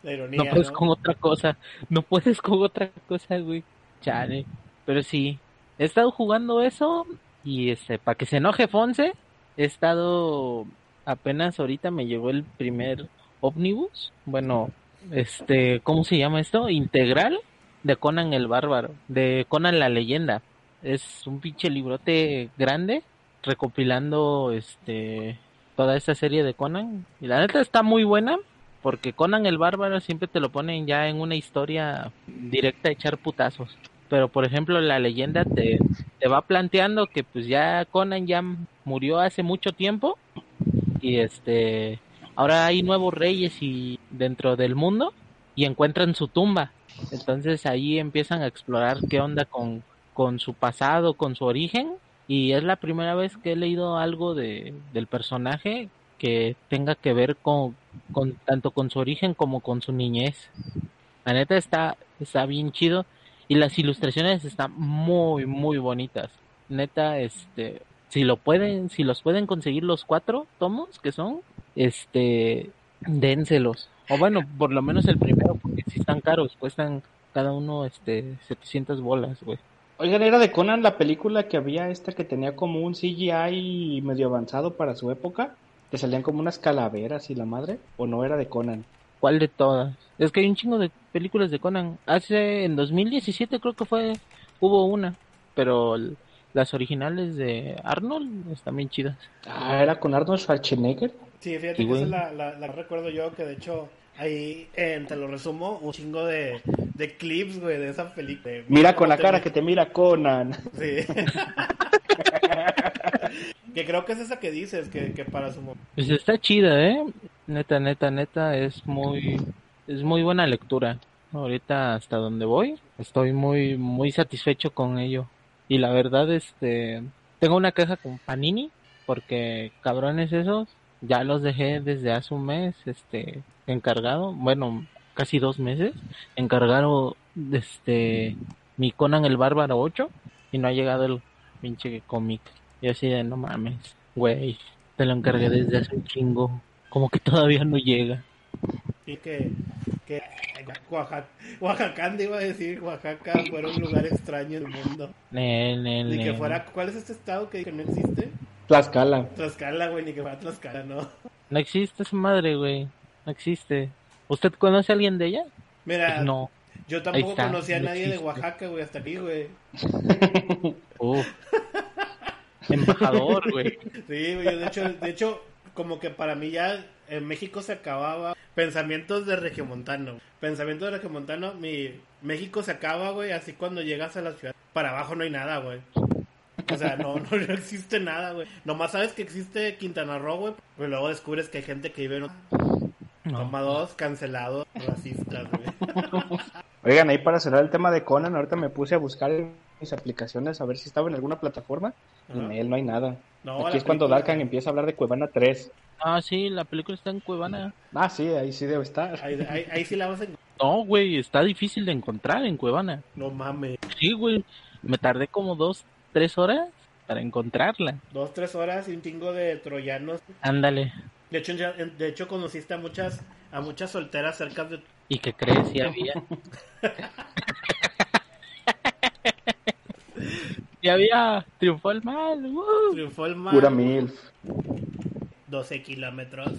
no puedes con otra cosa. No puedes con otra cosa, güey. Chale. Pero sí, he estado jugando eso y este, para que se enoje Fonse, he estado apenas ahorita me llegó el primer ómnibus. Bueno, este, ¿cómo se llama esto? Integral de Conan el Bárbaro, de Conan la leyenda. Es un pinche librote grande recopilando este toda esta serie de Conan y la neta está muy buena porque Conan el Bárbaro siempre te lo ponen ya en una historia directa a echar putazos. Pero por ejemplo la leyenda te, te va planteando que pues ya Conan ya murió hace mucho tiempo y este ahora hay nuevos reyes y dentro del mundo y encuentran su tumba. Entonces ahí empiezan a explorar qué onda con, con su pasado, con su origen. Y es la primera vez que he leído algo de, del personaje que tenga que ver con, con tanto con su origen como con su niñez. La neta está, está bien chido y las ilustraciones están muy, muy bonitas. Neta, este, si lo pueden, si los pueden conseguir los cuatro tomos que son, este, dénselos. O bueno, por lo menos el primero, porque si están caros, cuestan cada uno, este, 700 bolas, güey. Oigan, ¿era de Conan la película que había esta que tenía como un CGI medio avanzado para su época? que salían como unas calaveras y la madre, o no era de Conan. ¿Cuál de todas? Es que hay un chingo de películas de Conan. Hace en 2017 creo que fue hubo una, pero las originales de Arnold están bien chidas. Ah, era con Arnold Schwarzenegger. Sí, fíjate que esa la, la, recuerdo yo que de hecho ahí te lo resumo un chingo de, de clips, güey, de esa película. Mira con la cara que te mira Conan. Sí. Que creo que es esa que dices, que, que para su Pues está chida, ¿eh? Neta, neta, neta, es muy, es muy buena lectura. Ahorita hasta donde voy, estoy muy, muy satisfecho con ello. Y la verdad, este, tengo una queja con Panini, porque cabrones esos, ya los dejé desde hace un mes, este, encargado, bueno, casi dos meses, encargado, este, mi Conan el Bárbaro 8, y no ha llegado el pinche cómic. Y así de, no mames, güey, te lo encargué desde hace un chingo. Como que todavía no llega. Y que, que Oaxaca, Oaxaca, iba a decir, Oaxaca fuera un lugar extraño del mundo. y que fuera, ¿cuál es este estado que, no existe? Tlaxcala. Tlaxcala, güey, ni que fuera Tlaxcala, ¿no? No existe su madre, güey. No existe. ¿Usted conoce a alguien de ella? Mira, No. yo tampoco está, conocía a no nadie de. Oaxaca, güey, hasta aquí, güey. Uf. Embajador, güey. Sí, güey, yo de hecho, de hecho, como que para mí ya en México se acababa pensamientos de regiomontano. Pensamientos de regiomontano, mi México se acaba, güey, así cuando llegas a la ciudad. Para abajo no hay nada, güey. O sea, no, no, no existe nada, güey. Nomás sabes que existe Quintana Roo, güey. Pero luego descubres que hay gente que vive en... Toma dos, cancelado, racistas, güey. Oigan, ahí para cerrar el tema de Conan, ahorita me puse a buscar en mis aplicaciones a ver si estaba en alguna plataforma. Y en él no hay nada. No, Aquí es cuando película- Darkan empieza a hablar de Cuevana 3. Ah, sí, la película está en Cuevana. Ah, sí, ahí sí debe estar. Ahí, ahí, ahí sí la vas a... No, güey, está difícil de encontrar en Cuevana. No mames. Sí, güey. Me tardé como dos, tres horas para encontrarla. Dos, tres horas y un chingo de troyanos. Ándale. De hecho, ya- de hecho conociste a muchas, a muchas solteras cerca de... ¿Y qué crees? Si había. y había. Triunfó el mal. ¡uh! Triunfó el mal. Pura MILF. 12 kilómetros.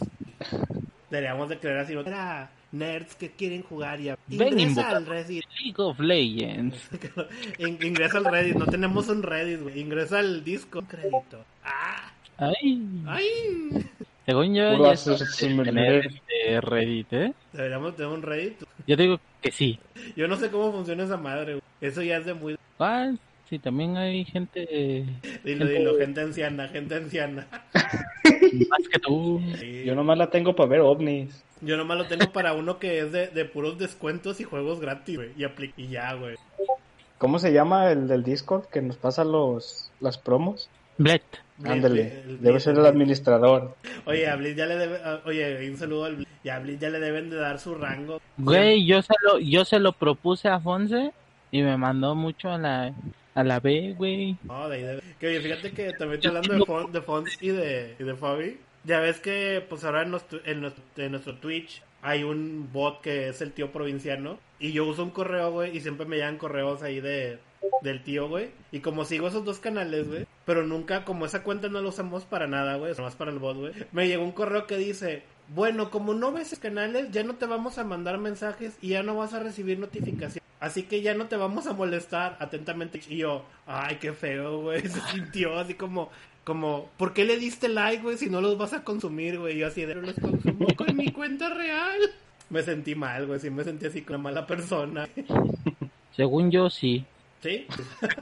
Deberíamos de creer así. Era nerds que quieren jugar y ingresa al Reddit. League of Legends. In- ingresa al Reddit. No tenemos un Reddit, güey. Ingresa al disco. Un crédito. ¡Ah! Ay. ¡Ay! Según yo, ya tener este Reddit, ¿eh? Deberíamos tener un Reddit. Yo digo que sí. Yo no sé cómo funciona esa madre, güey. Eso ya es de muy... Ah, sí, también hay gente Dilo, dilo. Gente anciana, gente anciana. más que tú. Sí. Yo nomás la tengo para ver ovnis. Yo nomás lo tengo para uno que es de, de puros descuentos y juegos gratis, güey. Y, y ya, güey. ¿Cómo se llama el del Discord que nos pasa los las promos? Blet. Ándale, debe ser el administrador. Oye, a Blitz ya le debe... Oye, un saludo al Blitz. Y a Blitz ya le deben de dar su rango. Güey, yo se lo, yo se lo propuse a Fonse y me mandó mucho a la, a la B, güey. No, de ahí debe... Que oye, fíjate que también estoy hablando de, Fon, de Fons y de, y de Fabi. Ya ves que, pues ahora en nuestro, en, nuestro, en nuestro Twitch hay un bot que es el tío provinciano. Y yo uso un correo, güey, y siempre me llegan correos ahí de del tío, güey. Y como sigo esos dos canales, güey, pero nunca, como esa cuenta no la usamos para nada, güey, es más para el bot, güey. Me llegó un correo que dice, bueno, como no ves esos canales, ya no te vamos a mandar mensajes y ya no vas a recibir notificaciones. Así que ya no te vamos a molestar atentamente. Y yo, ay, qué feo, güey. Se sintió así como, como, ¿por qué le diste like, güey, si no los vas a consumir, güey? Yo así de, los consumo con mi cuenta real. Me sentí mal, güey, sí me sentí así como una mala persona. Según yo, sí. ¿Sí?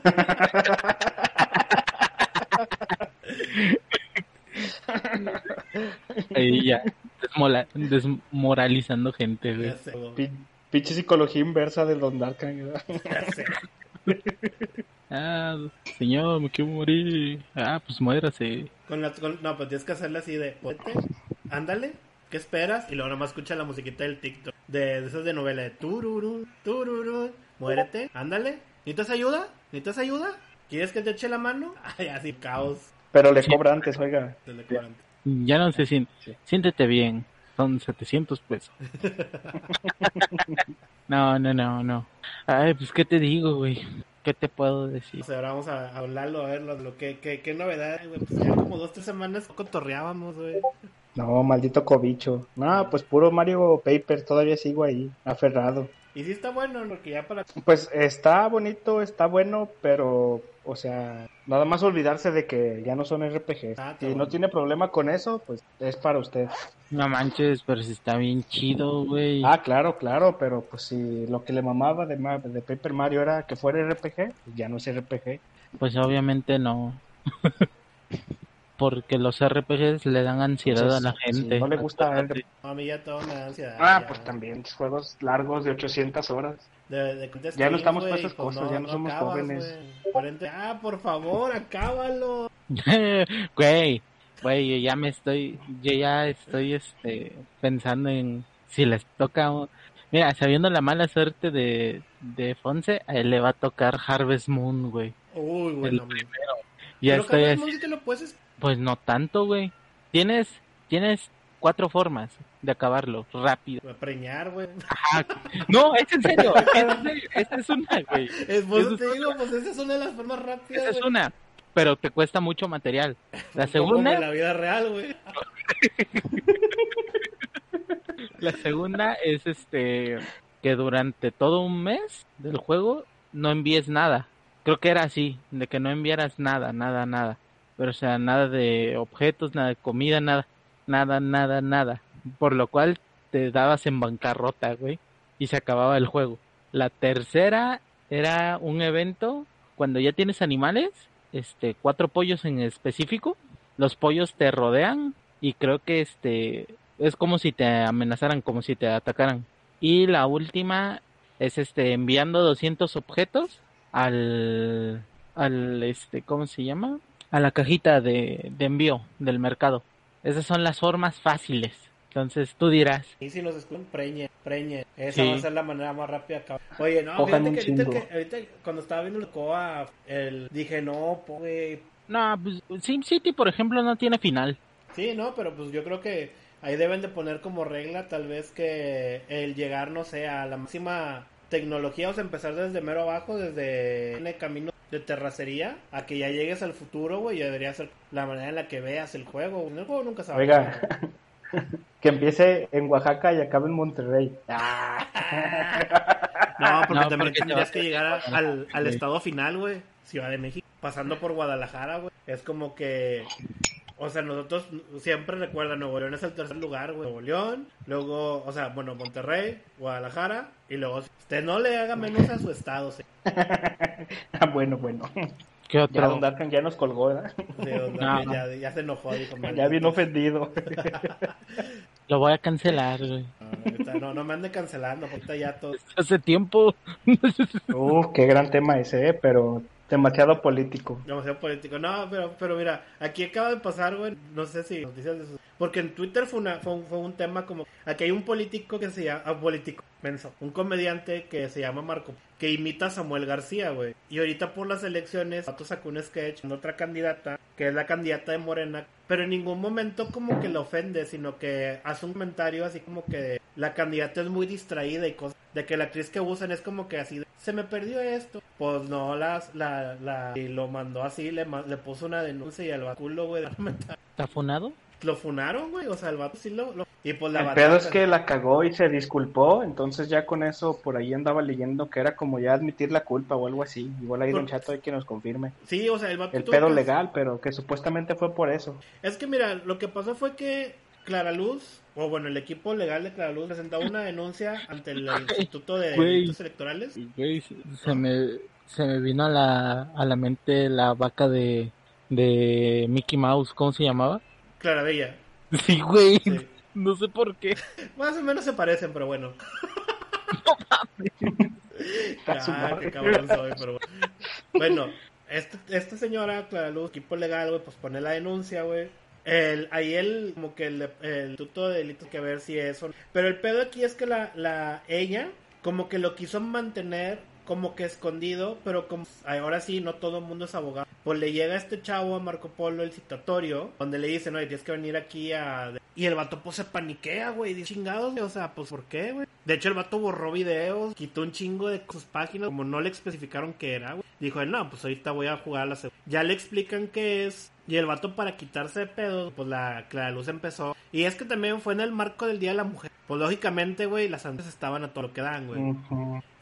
Ahí ya. desmola- desmoralizando gente, güey. Pinche psicología inversa del Don Darkan. sé. Ah, señor, me quiero morir. Ah, pues muérase. Con la, con- no, pues tienes que hacerle así de, "Vete, ándale, ¿qué esperas? Y luego nomás escucha la musiquita del TikTok, de, de esas de novela, de tururú, tururú, muérete, ándale, ¿necesitas ayuda? ¿Necesitas ayuda? ¿Quieres que te eche la mano? Ay, así, caos Pero le cobra antes, oiga. del decorante. Ya no sé si... Siéntete bien. Son 700 pesos. no, no, no, no. Ay, pues, ¿qué te digo, güey? ¿Qué te puedo decir? O sea, ahora vamos a hablarlo, a verlo, lo que, que, qué novedad, güey, pues ya como dos, tres semanas cotorreábamos, güey. No, maldito cobicho. No, pues puro Mario Paper, todavía sigo ahí, aferrado. Y sí está bueno, porque ya para... Pues está bonito, está bueno, pero, o sea, nada más olvidarse de que ya no son RPG. Ah, si bueno. no tiene problema con eso, pues es para usted. No manches, pero si está bien chido, güey. Ah, claro, claro, pero pues si lo que le mamaba de, Ma- de Paper Mario era que fuera RPG, pues ya no es RPG. Pues obviamente no. Porque los RPGs le dan ansiedad Entonces, a la gente. Si no le gusta el... No, a mí ya todo me da ansiedad. Ah, ya. pues también, juegos largos de 800 horas. De, de, de Ya no estamos para esas cosas, ya no somos jóvenes. güey. 40 Ah, por favor, acábalo. Güey, güey, yo ya me estoy, yo ya estoy, este, pensando en si les toca, mira, sabiendo la mala suerte de, de Fonse, a él le va a tocar Harvest Moon, güey. Uy, El bueno. Ya Pero estoy así, no, si te lo puedes... pues no tanto, güey. Tienes, tienes cuatro formas de acabarlo, rápido. preñar, güey. Ajá. No, es en serio, es en serio, esa es una, güey. Es, pues te digo, pues esa es una de las formas rápidas. Esa es una. pero te cuesta mucho material. La Como segunda, en la vida real, güey. la segunda es este que durante todo un mes del juego no envíes nada. Creo que era así, de que no enviaras nada, nada, nada. Pero o sea, nada de objetos, nada de comida, nada, nada, nada, nada. Por lo cual te dabas en bancarrota, güey, y se acababa el juego. La tercera era un evento cuando ya tienes animales, este, cuatro pollos en específico, los pollos te rodean y creo que este es como si te amenazaran, como si te atacaran. Y la última es este enviando 200 objetos al al este ¿cómo se llama? A la cajita de, de envío del mercado. Esas son las formas fáciles. Entonces tú dirás, Y si los escuchan, preñe, preñe. Esa Sí. va a ser la manera más rápida. Oye, no, Cojan fíjate un que ahorita, que ahorita cuando estaba viendo el COA, el, dije, no, güey. no, pues SimCity por ejemplo no tiene final. Sí, no, pero pues yo creo que ahí deben de poner como regla tal vez que el llegar, no sé, a la máxima tecnología, o sea, empezar desde mero abajo, desde el camino de terracería, a que ya llegues al futuro, güey, y debería ser la manera en la que veas el juego. El juego nunca sabes. Oiga, que empiece en Oaxaca y acabe en Monterrey. No, porque No, también porque te tendrías que llegar a- al, al Sí. estado final, güey. Ciudad de México. Pasando por Guadalajara, güey. Es como que... O sea, nosotros siempre recuerdan, Nuevo León es el tercer lugar, güey. Nuevo León, luego, o sea, bueno, Monterrey, Guadalajara, y luego, usted no le haga menos a su estado, sí. Ah, bueno, bueno. ¿Qué Ya otro? Don Darkan ya nos colgó, ¿verdad? Sí, No. ya, ya se enojó, dijo. Ya bien ofendido. Lo voy a cancelar, güey. No, no, me ande cancelando, ahorita ya todo. Hace tiempo. Uf, qué gran tema ese, ¿eh? pero demasiado político. Demasiado político. No, pero, pero mira, aquí acaba de pasar, güey. No sé si noticias de eso. Porque en Twitter fue, una, fue, un, fue un tema como. Aquí hay un político que se llama. ah, político. Un comediante que se llama Marco. Que imita a Samuel García, güey. Y ahorita por las elecciones, Pato sacó un sketch con otra candidata. Que es la candidata de Morena. Pero en ningún momento como que le ofende, sino que hace un comentario así como que la candidata es muy distraída y cosas. De que la actriz que usan es como que así. Se me perdió esto. Pues no, las, la, la, y lo mandó así, le, le puso una denuncia y al culo, güey. ¿Está funado? Lo funaron, güey, o sea, el vato sí lo... lo- y pues la El batalla- pedo es que la cagó y se disculpó, entonces ya con eso por ahí andaba leyendo que era como ya admitir la culpa o algo así. Igual ahí Don Chato hay que nos confirme. Sí, o sea, el vato El pedo legal, pero que supuestamente fue por eso. Es que mira, lo que pasó fue que Clara Luz, o bueno, el equipo legal de Clara Luz una denuncia ante el Instituto de. Delitos Electorales. Güey, se- me, se me vino a la, a la mente la vaca de, de Mickey Mouse, ¿cómo se llamaba? Clara Bella. Sí, güey. Sí. No sé por qué. Más o menos se parecen, pero bueno. Su Ah, qué cabrón soy, pero bueno. Bueno, este- esta señora, Clara Luz, equipo legal, güey, pues pone la denuncia, güey. El, ahí el, como que el, el instituto de delitos que ver si eso. Pero el pedo aquí es que la, la, ella, como que lo quiso mantener como que escondido, pero como ahora sí, no todo el mundo es abogado. Pues le llega este chavo a Marco Polo el citatorio, donde le dicen, oye, tienes que venir aquí a... Y el vato pues se paniquea, güey, dice chingados, o sea, pues ¿por qué, güey? De hecho el vato borró videos, quitó un chingo de sus páginas, como no le especificaron qué era, güey. Dijo, no, pues ahorita voy a jugar a la segunda. Ya le explican qué es. Y el vato para quitarse de pedos, pues la Clara Luz empezó. Y es que también fue en el marco del Día de la Mujer. Pues lógicamente, güey, las antes estaban a todo lo que dan, güey.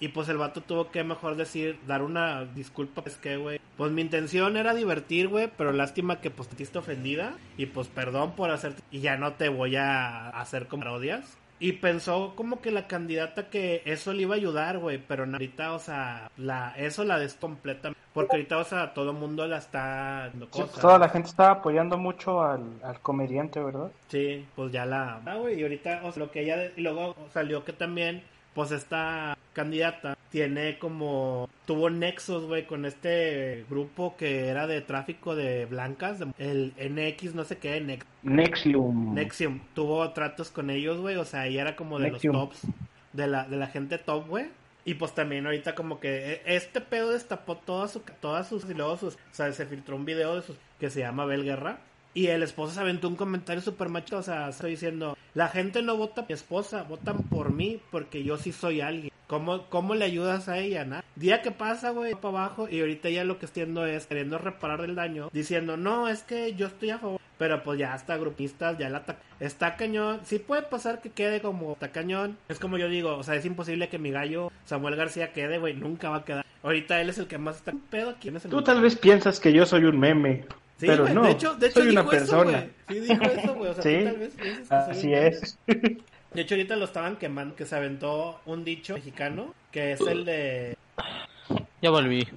Y pues el vato tuvo que mejor decir, dar una disculpa, pues que, güey. Pues mi intención era divertir, güey, pero lástima que pues te ofendida. Y pues perdón por hacerte... Y ya no te voy a hacer como parodias. Y pensó como que la candidata que eso le iba a ayudar, güey, pero ahorita, o sea, la, eso la descompleta. Porque ahorita, o sea, todo el mundo la está dando Sí, cosas. toda la gente estaba apoyando mucho al, al comediante, ¿verdad? Sí, pues ya la... Ah, güey, y ahorita, o sea, lo que ella... Y luego salió que también, pues esta candidata tiene como... Tuvo nexos, güey, con este grupo que era de tráfico de blancas, de- el NX, no sé qué, Nex- Nexium. Nexium. Tuvo tratos con ellos, güey, o sea, ella era como de Nexium. los tops, de la, de la gente top, güey. Y pues también ahorita como que eh, este pedo destapó todas su, todas sus y luego sus, o sea, se filtró un video de sus que se llama Bel Guerra. Y el esposo se aventó un comentario súper macho, o sea, estoy diciendo, la gente no vota por mi esposa, votan por mí porque yo sí soy alguien. ¿Cómo, ¿Cómo le ayudas a ella? Nada. Día que pasa, güey, para abajo y ahorita ya lo que haciendo es queriendo reparar el daño, diciendo, no, es que yo estoy a favor. Pero pues ya hasta grupistas, ya la está cañón. Sí puede pasar que quede como está cañón. Es como yo digo, o sea, es imposible que mi gallo Samuel García quede, güey, nunca va a quedar. Ahorita él es el que más está pedo. ¿Quién es el Tú tal vez piensas que yo soy un meme. Sí, pero no, de hecho, de hecho soy una persona. sí, dijo eso, güey. O sea, ¿Sí? tal vez Así es. De hecho, ahorita lo estaban quemando, que se aventó un dicho mexicano, que es el de... Ya volví.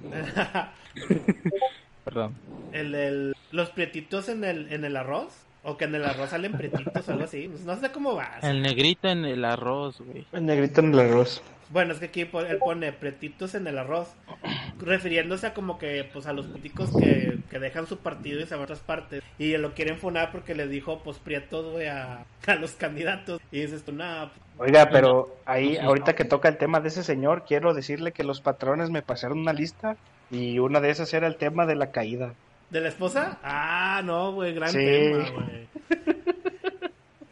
Perdón. El de los prietitos en el, en el arroz. O que en el arroz salen prietitos o algo así. No sé cómo va. El negrito en el arroz, güey. El negrito en el arroz. Bueno, es que aquí él pone pretitos en el arroz, refiriéndose a como que, pues, a los políticos que, que dejan su partido y se van a otras partes y lo quieren funar porque les dijo, pues, prietos, güey, a, a, los candidatos. Y dices tú, nada. Pues, Oiga, pero ahí, ahorita que toca el tema de ese señor, quiero decirle que los patrones me pasaron una lista y una de esas era el tema de la caída. ¿De la esposa? Ah, no, güey, gran tema, güey.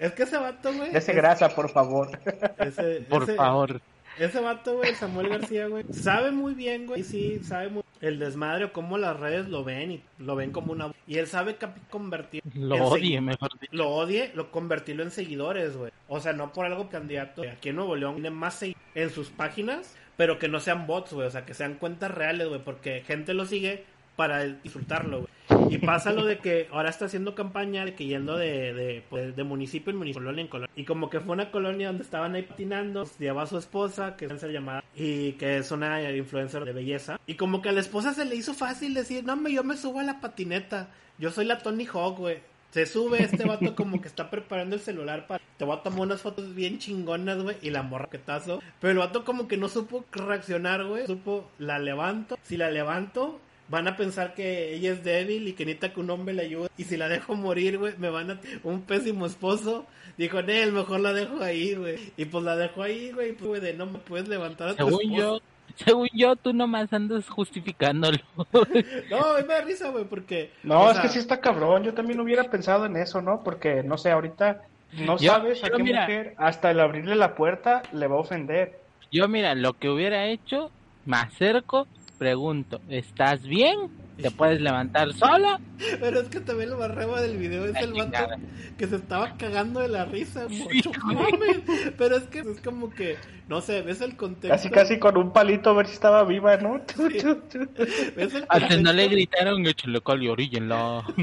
Es que ese vato, güey. Ese grasa, por favor. Ese, por ese, favor. Ese vato, güey, Samuel García, güey, sabe muy bien, güey, sí, sabe muy el desmadre o cómo las redes lo ven y lo ven como una... Y él sabe convertir... Lo odie, mejor dicho. Lo odie, lo convertirlo en seguidores, güey. O sea, no por algo candidato. Aquí en Nuevo León tiene más en sus páginas, pero que no sean bots, güey. O sea, que sean cuentas reales, güey, porque gente lo sigue para insultarlo, güey. Y pasa lo de que ahora está haciendo campaña de que yendo de, pues, de municipio en municipio, colonia en colonia. Y como que fue una colonia donde estaban ahí patinando, lleva a su esposa, que es llamada, y que es una influencer de belleza. Y como que a la esposa se le hizo fácil decir, no, yo me subo a la patineta. Yo soy la Tony Hawk, güey. Se sube este vato como que está preparando el celular para... Te voy a tomar unas fotos bien chingonas, güey. Y la morra que tazo. Pero el vato como que no supo reaccionar, güey. Supo, la levanto. Si la levanto, van a pensar que ella es débil y que necesita que un hombre le ayude. Y si la dejo morir, güey, me van a... Un pésimo esposo. Dijo, Nel, mejor la dejo ahí, güey. Y pues la dejo ahí, güey. Pues, güey, de no me puedes levantar a tu Según yo, según yo, tú nomás andas justificándolo. no, me da risa, güey, porque... No, es sea... que sí está cabrón. Yo también hubiera pensado en eso, ¿no? Porque, no sé, ahorita no yo, sabes a qué mira, mujer hasta el abrirle la puerta le va a ofender. Yo, mira, lo que hubiera hecho, me acerco, pregunto, ¿estás bien? ¿Te puedes levantar sola? Pero es que también lo más reba del video es el vato que se estaba cagando de la risa. Mucho, Pero es que es como que, no sé, ves el contexto. Casi, casi con un palito a ver si estaba viva, ¿no? Sí. ¿Ves el Hasta no le gritaron, échale cal y oríllenla.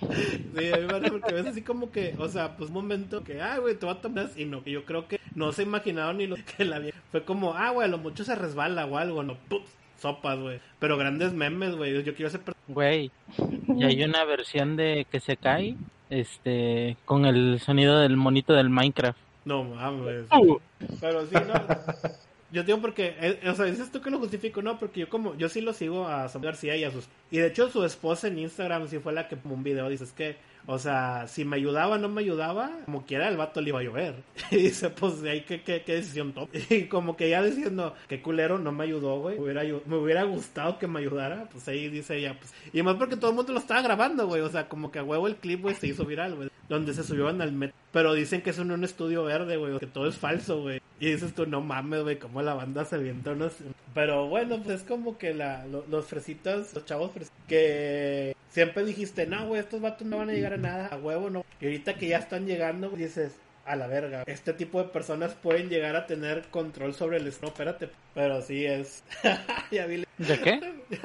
Sí, a mí me porque ves así como que, o sea, pues un momento que, ah, güey, te va a tomar. Y no, que yo creo que no se imaginaron ni lo que la vi. Fue como, ah, güey, a lo mucho se resbala o algo, no, ¡pum! Sopas, güey. Pero grandes memes, güey. Yo quiero ser... Güey, y hay una versión de que se cae, este, con el sonido del monito del Minecraft. No mames. Uh. Pero sí, no. Yo digo porque, eh, o sea, dices tú que lo justifico, no, porque yo como, yo sí lo sigo a Samuel García y a sus... Y de hecho su esposa en Instagram sí fue la que un video dices que, o sea, si me ayudaba o no me ayudaba, como quiera el vato le iba a llover. Y dice, pues, ahí qué, qué, qué decisión top. Y como que ya diciendo, qué culero, no me ayudó, güey. Me hubiera, me hubiera gustado que me ayudara. Pues ahí dice ella, pues. Y más porque todo el mundo lo estaba grabando, güey. O sea, como que a huevo el clip, güey, se hizo viral, güey. Donde se subieron al metro. Pero dicen que es en un estudio verde, güey. Que todo es falso, güey. Y dices tú, no mames, güey, como la banda se avienta unos... Pero bueno, pues es como que la, lo, los fresitas, los chavos fresitas, que siempre dijiste, no, güey, estos vatos no van a llegar a nada, a huevo, no. Y ahorita que ya están llegando, dices, a la verga. Este tipo de personas pueden llegar a tener control sobre el... No, espérate. Pero sí es... ya vi... ¿De qué?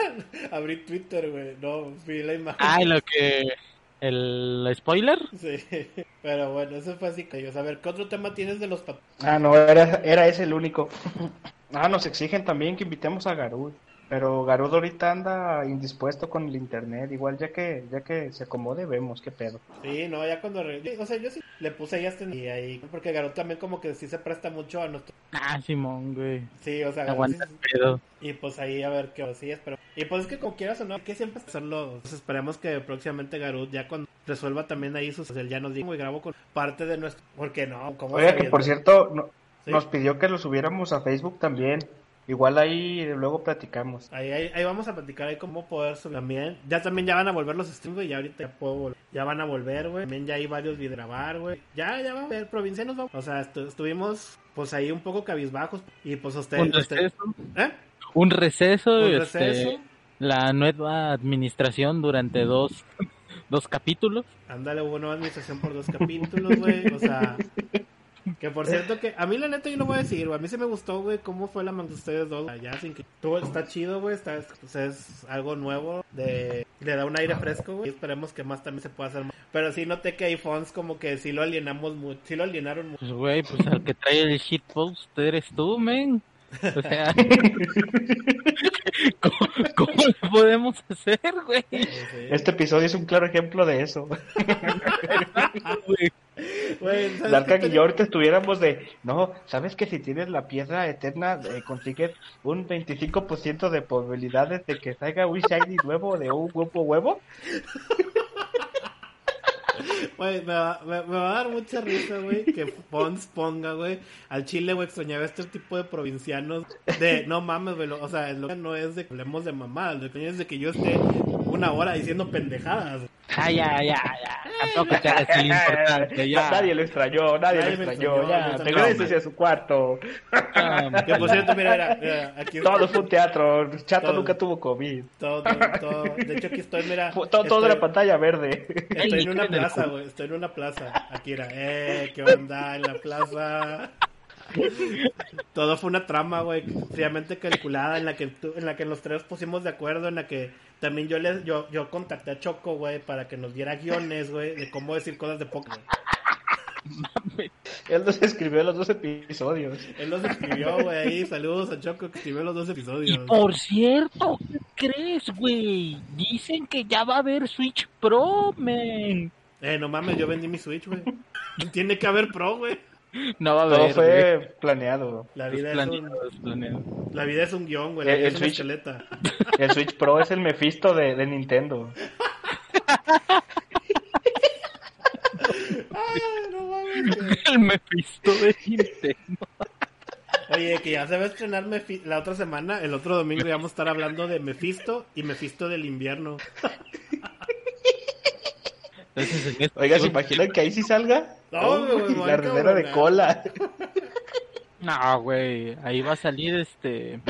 Abrí Twitter, güey. No, vi la imagen. Ah, lo que... ¿El spoiler? Sí, pero bueno, eso fue así. A ver, ¿qué otro tema tienes de los pat Ah, no, era, era ese el único. ah, nos exigen también que invitemos a Garud. Pero Garud ahorita anda indispuesto con el internet. Igual ya que ya que se acomode, vemos qué pedo. Sí, no, ya cuando... O sea, yo sí le puse ahí hasta y ahí... Porque Garud también como que sí se presta mucho a nuestro... Ah, Simón, güey. Sí, o sea... Aguanta sí, pedo. Y pues ahí a ver qué sí, espero. Y pues es que como quieras o no, que siempre hacerlo. Pues esperemos que próximamente Garud ya cuando resuelva también ahí sus... Él ya nos diga y grabo con parte de nuestro... Porque no, como... Oye, que por cierto, no, sí. nos pidió que lo subiéramos a Facebook también. Igual ahí luego platicamos. Ahí, ahí, ahí vamos a platicar ahí cómo poder subir también. Ya también ya van a volver los streams, güey. Ya ahorita ya puedo volver. Ya van a volver, güey. También ya hay varios grabar, güey. Ya, ya va a haber provincianos, vamos. O sea, estu- estuvimos pues ahí un poco cabizbajos. Y pues ustedes. Un usted- receso, ¿Eh? un receso, Un este, la nueva administración durante dos, dos capítulos. Ándale, hubo nueva administración por dos capítulos, güey. O sea, que por cierto que a mí la neta yo no voy a decir. A mí sí me gustó, güey, cómo fue la man de ustedes dos. Ya sin que todo está chido, güey. Está, sea, es algo nuevo. De, le da un aire fresco, güey. Y esperemos que más también se pueda hacer. más. Pero sí noté que hay fans como que sí lo alienamos mucho. Sí lo alienaron mucho. Pues, güey, pues al que trae el shitpost eres tú, men. O sea, ¿cómo, cómo lo podemos hacer, güey? Sí. Este episodio es un claro ejemplo de eso. Güey, Güey, ¿sabes Darkan qué y yo ahorita estuviéramos de, no, ¿sabes que si tienes la piedra eterna eh, consigues un 25% de probabilidades de que salga un shiny nuevo de un huevo huevo? Güey, me va, a dar mucha risa, güey, que Pons ponga, güey, al Chile, güey, extrañaba este tipo de provincianos de, no mames, güey, o sea, lo que no es de que hablemos de mamadas, lo que es de que yo esté una hora diciendo pendejadas. Ah, ya, ya, ya. Tampoco te hagas importante, ya. Nadie lo extrañó, nadie, Nadie lo extrañó, extrañó, ya, tampoco. a su cuarto. Ah, Que por cierto, mira, mira, mira, aquí Todo fue un teatro, Chato Todo. nunca tuvo COVID. todo, todo, todo. De hecho, aquí estoy, mira. Fue- Todo, todo estoy- era pantalla verde. Estoy en una plaza, güey. Estoy en una plaza. Aquí era, eh, ¿qué onda en la plaza? Todo fue una trama, güey, fríamente calculada en la que tú- en la que los tres pusimos de acuerdo, en la que también yo les yo yo contacté a Choco, güey, para que nos diera guiones, güey, de cómo decir cosas de poco. Él nos escribió los dos episodios. Él los escribió, güey, ahí, saludos a Choco que escribió los dos Y episodios. por cierto, ¿qué crees, güey? Dicen que ya va a haber Switch Pro, men. Eh, no mames, yo vendí mi Switch, güey. Tiene que haber pro, güey. No va a Todo haber. güey. fue planeado. La vida es un planeado, es planeado. la vida es un guion, güey, la El- vida el es una Switch. El Switch Pro es el Mephisto de, de Nintendo. Ay, no mames. El Mephisto de Nintendo. Oye, que ya se va a estrenar Mefi- la otra semana, el otro domingo ya vamos a estar hablando de Mephisto y Mephisto del invierno. Este- Oiga, ¿se imaginan que ahí sí salga? No, güey, la ardera de cola. No, güey. Ahí va a salir este.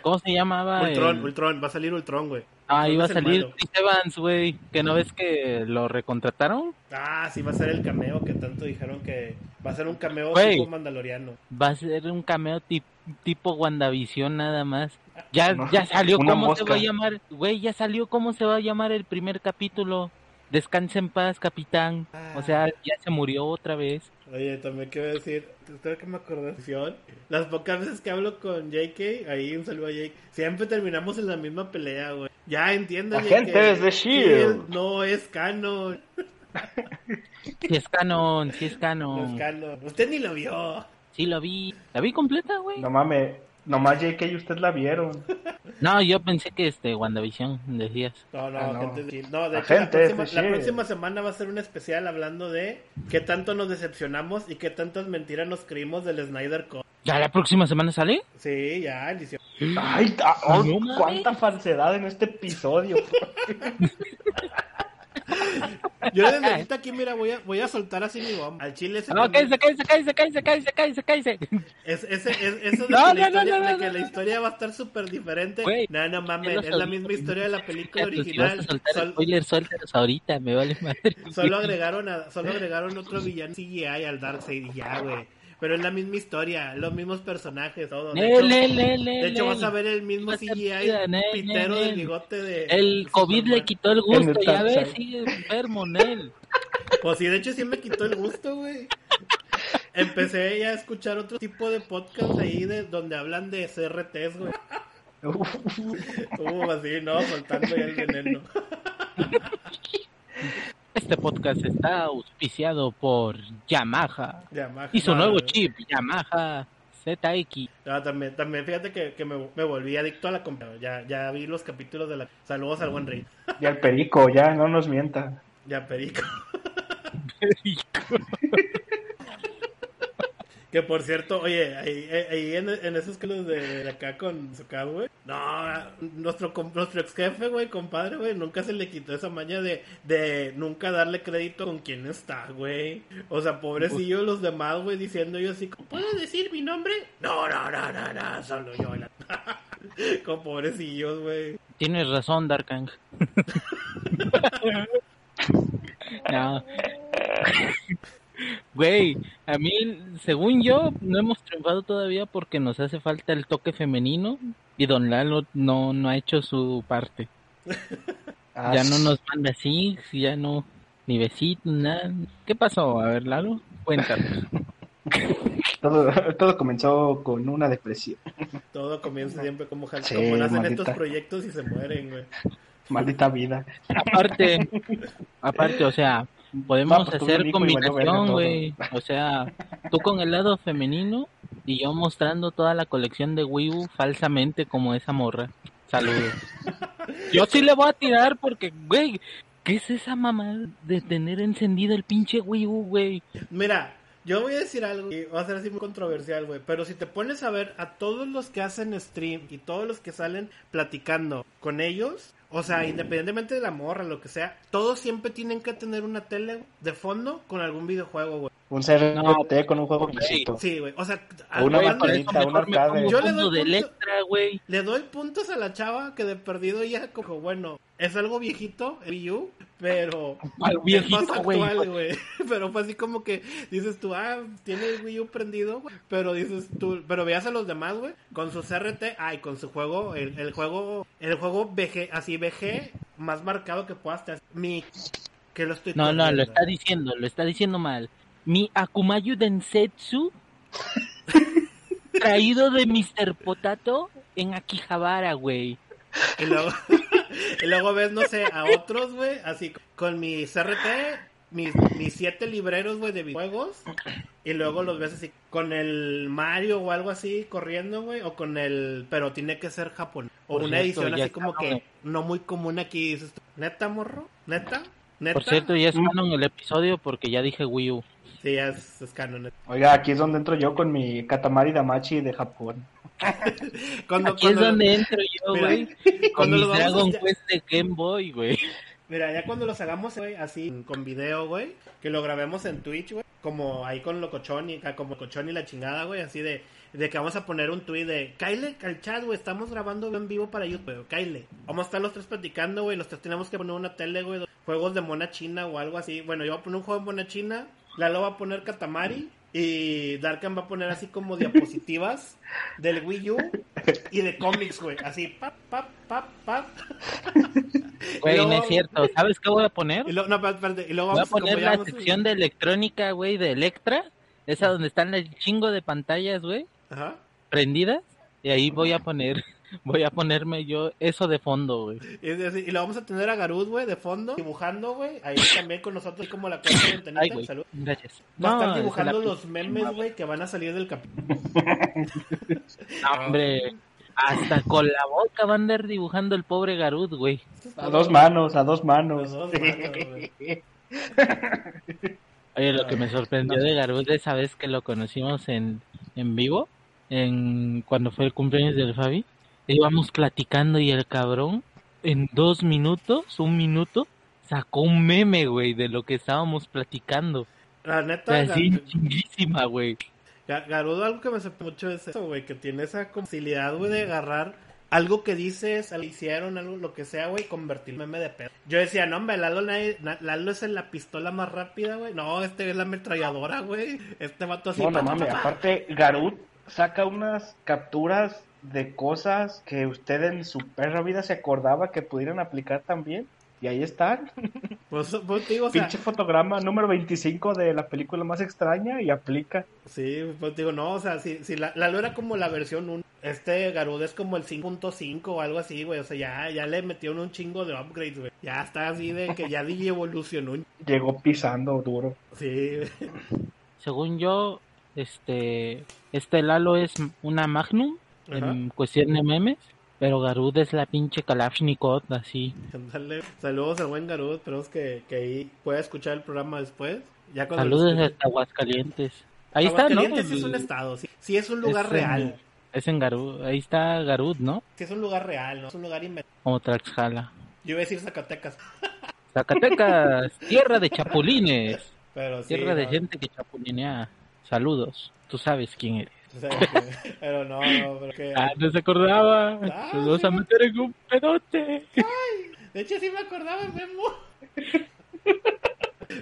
¿Cómo se llamaba? Ultron, El- Ultron, va a salir Ultron, güey. Ah, ahí va a salir. Chris Evans, güey. Que no ves que lo recontrataron. Ah, sí, va a ser el cameo que tanto dijeron que va a ser un cameo Güey. tipo mandaloriano. Va a ser un cameo ti- tipo WandaVision nada más. Ya, No, ya salió cómo se mosca. va a llamar. Güey, ya salió cómo se va a llamar el primer capítulo. Descansa en paz, capitán. O sea, ya se murió otra vez. Oye, también quiero decir, espero que me acordé. Las pocas veces que hablo con JK, ahí un saludo a JK, siempre terminamos en la misma pelea, güey. Ya entiendo. Agentes de S.H.I.E.L.D.. No es canon, Si es canon, si es no canon. es canon. Usted ni lo vio. Sí, lo vi. La vi completa, güey. No mames, nomás JK y usted la vieron. No, yo pensé que este WandaVision decías. No, no, Ah, no. De S.H.I.E.L.D.. No, de hecho, la de próxima, la S.H.I.E.L.D.. próxima semana va a ser un especial hablando de qué tanto nos decepcionamos y qué tantas mentiras nos creímos del Snyder Cut. ¿Ya la próxima semana sale? Sí, ya, el 18. Ay, oh, No cuánta falsedad en este episodio. Yo desde ahorita aquí, mira, voy a, voy a soltar así mi bomba. Al chile ese No, cállese, cállese, cállese, cállese, cállese, cállese, cállese. Es, ese, es, eso de, No, que, la no, no, historia, no, de no, que no, la historia va a estar súper diferente. No, no mames, es la misma historia de la película Pues, si vas original. a soltar Sol- spoilers, suéltalos ahorita, me vale madre. solo agregaron a, solo agregaron otro villano CGI al Darkseid y ya, güey. Pero es la misma historia, los mismos personajes, todo. De hecho, Le, le, le, de hecho le. vas a ver el mismo CGI pitero del bigote de... El COVID le quitó el gusto, ya ves, sigue enfermo, Nel. Pues sí, de hecho sí me quitó el gusto, güey. Empecé ya a escuchar otro tipo de podcast ahí de donde hablan de CRTs, güey. Uh, así, ¿no? Soltando ya el veneno. Este podcast está auspiciado por Yamaha Yamaha. y su nuevo chip, Yamaha ZX. no, también, también fíjate que, que me, me volví adicto a la compra. Ya, ya vi los capítulos de la... Saludos al buen rey. Y al perico, ya, no nos mienta. Que por cierto, oye, ahí, eh, ahí en, en esos que los de, de acá con su casa, güey. No, nuestro, nuestro ex jefe, güey, compadre, güey, nunca se le quitó esa maña de, de nunca darle crédito con quién está, güey. O sea, pobrecillos los demás, güey, diciendo yo así, ¿puedo decir mi nombre? No, no, no, no, no, solo yo. la- Con pobrecillos, güey. Tienes razón, Darkang. no. Güey, a mí, según yo, no hemos triunfado todavía porque nos hace falta el toque femenino y Don Lalo no, no ha hecho su parte. Ah, Ya no nos manda así, ya no, ni besitos, nada. ¿Qué pasó? A ver, Lalo, cuéntanos. todo, todo comenzó con una depresión. Todo comienza siempre como, Sí, como nacen maldita. estos proyectos y se mueren, güey. Maldita vida. Aparte, aparte, o sea, podemos No, pues hacer combinación, güey. O sea, tú con el lado femenino y yo mostrando toda la colección de Wii U falsamente como esa morra. Saludos. Yo sí le voy a tirar porque, güey, ¿qué es esa mamá de tener encendido el pinche Wii U, güey? Mira, yo voy a decir algo y va a ser así muy controversial, güey. Pero si te pones a ver a todos los que hacen stream y todos los que salen platicando con ellos, o sea, independientemente de la morra, lo que sea, todos siempre tienen que tener una tele de fondo con algún videojuego. Un CRT No, con un juego visito. Sí, güey. O sea, Una maquinita, un arcade. Yo le doy punto- Electra, güey. le doy puntos a la chava que de perdido ya como, bueno, es algo viejito, el Wii U, pero Al es viejito, más güey. actual, güey. Pero fue así como que dices tú, ah, tiene el Wii U prendido, güey. Pero dices tú, pero veas a los demás, güey, con su CRT, ay, con su juego, el, el juego, el juego VG, así VG, más marcado que puedas tener. Mi, que lo estoy No, no, lo está diciendo, lo está diciendo mal. Mi Akumayu Densetsu traído de Mr. Potato en Akihabara, güey. Y luego, y luego ves, no sé, a otros, güey, así con mi CRT, mis, mis siete libreros, güey, de videojuegos. Y luego los ves así con el Mario o algo así corriendo, güey. O con el. Pero tiene que ser japonés. O Por una cierto, edición así como que no muy común aquí. Dices ¿Neta, morro? ¿Neta? ¿Neta? Por cierto, ya es canon el episodio porque ya dije Wii U. Sí, ya es, es canon. Oiga, aquí es donde entro yo con mi Katamari Damachi de Japón. Cuando, Aquí es donde entro yo, güey. Con cuando mi lo vamos a Dragon hacer- Quest de Game Boy, güey. Mira, ya cuando los hagamos, güey, así con video, güey, que lo grabemos en Twitch, güey, como ahí con Locochón y como Locochón y la chingada, güey, así de, de que vamos a poner un tweet de, Kyle al chat, güey, estamos grabando en vivo para YouTube, Kyle. Vamos a estar los tres platicando, güey, los tres tenemos que poner una tele, güey, juegos de mona china o algo así. Bueno, yo voy a poner un juego de mona china, Lalo va a poner Katamari y Darkan va a poner así como diapositivas del Wii U y de cómics, güey, así, pap, pap, pap, pap. Güey, no es cierto. ¿Sabes qué voy a poner? Y luego, no, espérate, espérate, y luego Voy a vamos, como poner la vamos- sección de electrónica, güey, de Electra. Esa donde están el chingo de pantallas, güey, Ajá. prendidas. Y ahí voy a poner, voy a ponerme yo eso de fondo, güey. Y, lo vamos a tener a Garud, güey, de fondo, dibujando, güey. Ahí también con nosotros como la cuarta Ay, ventanita. güey, Salud. gracias. Va a estar No, dibujando la- los memes, güey, que van a salir del capítulo. No, hombre, hasta con la boca van a andar dibujando el pobre Garud, güey. A dos manos, a dos manos. A dos manos, güey. Oye, lo que me sorprendió de Garud esa vez que lo conocimos en, en vivo, en cuando fue el cumpleaños del Fabi, íbamos platicando y el cabrón, en dos minutos, un minuto, sacó un meme, güey, de lo que estábamos platicando. La neta, así Gar- chinguísima, güey. Ga- Garudo, algo que me sorprende mucho es eso, güey, que tiene esa facilidad, güey, de agarrar algo que dices, algo que hicieron, algo, lo que sea, güey, convertirlo en meme de pedo. Yo decía, no, hombre, Lalo, nadie- Lalo es la pistola más rápida, güey. No, este es la ametralladora, güey. Este vato así. No, no mames, pa, pa. aparte Garut saca unas capturas de cosas que usted en su perra vida se acordaba que pudieran aplicar también. Y ahí están. Pues, pues, digo, o sea, Pinche fotograma número 25 de la película más extraña y aplica. Sí, pues digo, no, o sea, si, si la, Lalo era como la versión 1, este Garuda es como el 5.5 o algo así, güey, o sea, ya, ya le metieron un chingo de upgrades, güey, ya está así de que ya DJ evolucionó, Llegó pisando duro. sí, Según yo, este, este Lalo es una Magnum Ajá. en cuestión de memes, pero Garud es la pinche Kalashnikov, así. saludos al buen Garud, esperemos que, que ahí pueda escuchar el programa después, ya Saludos hasta Aguascalientes. Ahí está, ¿no? Es un estado, sí, sí es un lugar Es en- real. Es en Garud. Ahí está Garud, ¿no? Sí es un lugar real, no es un lugar inventado. Como Tlaxcala. Yo iba a decir Zacatecas, Zacatecas, tierra de chapulines. pero sí. Tierra de gente que chapulinea. Saludos. Tú sabes quién eres. O sea, que- pero no, no, pero que... Ah, no se acordaba. Ah, Nos vamos a sí. meter en un pedote. De hecho, sí me acordaba, Memo.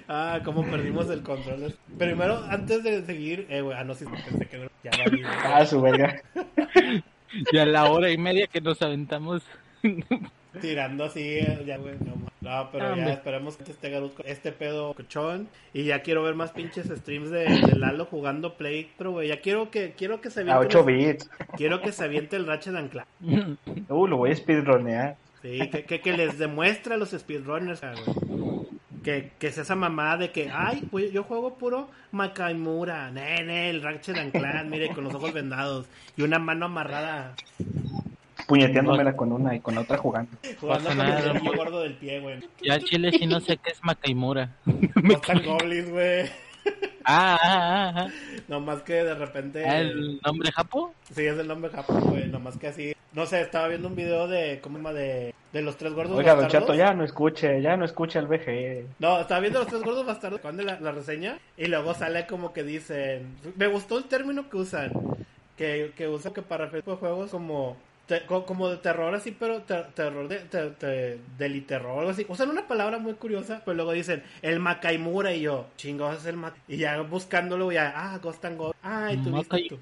Ah, cómo perdimos el control. Primero, antes de seguir, eh, güey, ah, no, sí, pensé que ya valí, güey. Ah, su verga. Y a la hora y media que nos aventamos. tirando así, eh, ya, güey, no, no, pero Ah, ya esperemos que este Garut con este pedo cochón. Y ya quiero ver más pinches streams de, de Lalo jugando Play Pro, güey. Ya quiero que, quiero que se A aviente. 8 los- bits. quiero que se aviente el Ratchet and Clank. Uh, lo voy a speedronear. Sí, que, que, que les demuestre a los speedrunners, ah, güey. Que, que es esa mamada de que, ay, güey, yo juego puro Makaimura, nene, el Ratchet and Clank, mire, con los ojos vendados y una mano amarrada Puñeteándomela con una y con otra jugando. jugando con el güey. gordo del pie, güey. Ya Chile si no sé qué es Macaimura. Ghost Goblins, güey. Ah, ah, ah, ah. Nomás que de repente... Ah, ¿El nombre japo? Sí, es el nombre Japón, güey. Nomás que así. No sé, estaba viendo un video de. ¿Cómo se llama? De, de los tres gordos Oiga, don bastardos. Chato, ya no escuche, ya no escuche al VG. No, estaba viendo los tres gordos bastardos cuando la, la reseña. Y luego sale como que dicen. Me gustó el término que usan. Que, que usan que para referirse a juegos como. Te- co- como de terror así, pero te- terror de, te- te- así. Usan una palabra muy curiosa, pero luego dicen el Makaimura y yo, chingados es el Mac. Y ya buscándolo, ya, ah, Ghost and. Ay, viste tú.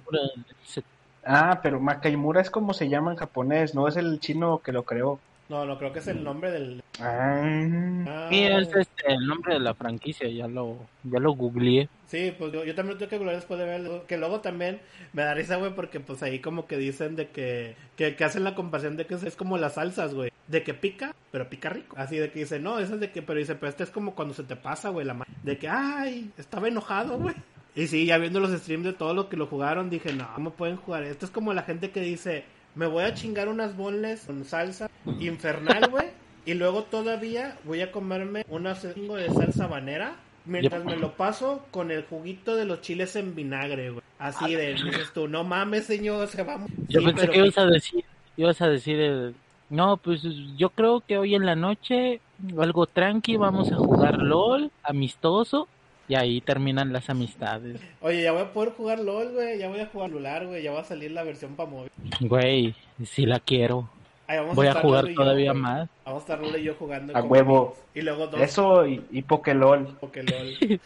Ah, pero Makaimura es como se llama en japonés, no es el chino que lo creó. No, no, creo que es el nombre del. Ah, Sí, es este, el nombre de la franquicia, ya lo, ya lo googleé. Sí, pues yo, yo también tengo que googlear después de verlo. Que luego también me da risa, güey, porque pues ahí como que dicen de que, que, que hacen la comparación de que es, es como las salsas, güey. De que pica, pero pica rico. Así de que dice, no, eso es de que, pero dice, pero este es como cuando se te pasa, güey, la mano. De que, ay, estaba enojado, güey. Y sí, ya viendo los streams de todos los que lo jugaron, dije, no, ¿cómo pueden jugar? Esto es como la gente que dice, me voy a chingar unas bonles con salsa infernal, güey. Y luego todavía voy a comerme una chingo de salsa habanera. Mientras me lo paso con el juguito de los chiles en vinagre, güey. Así de, dices tú, no mames, señor, se va. Yo Sí, pensé pero- que ibas a decir, ibas a decir, el- no, pues yo creo que hoy en la noche algo tranqui, vamos a jugar LOL, amistoso, y ahí terminan las amistades. Oye, ya voy a poder jugar LOL, güey. Ya voy a jugar celular, güey. Ya va a salir la versión para móvil. Güey, si la quiero. Vamos Voy a jugar yo, todavía güey. más. Vamos a estar Lolo y yo jugando. A con huevo. amigos. Y luego dos. eso y, y Pokélol. Porque LOL.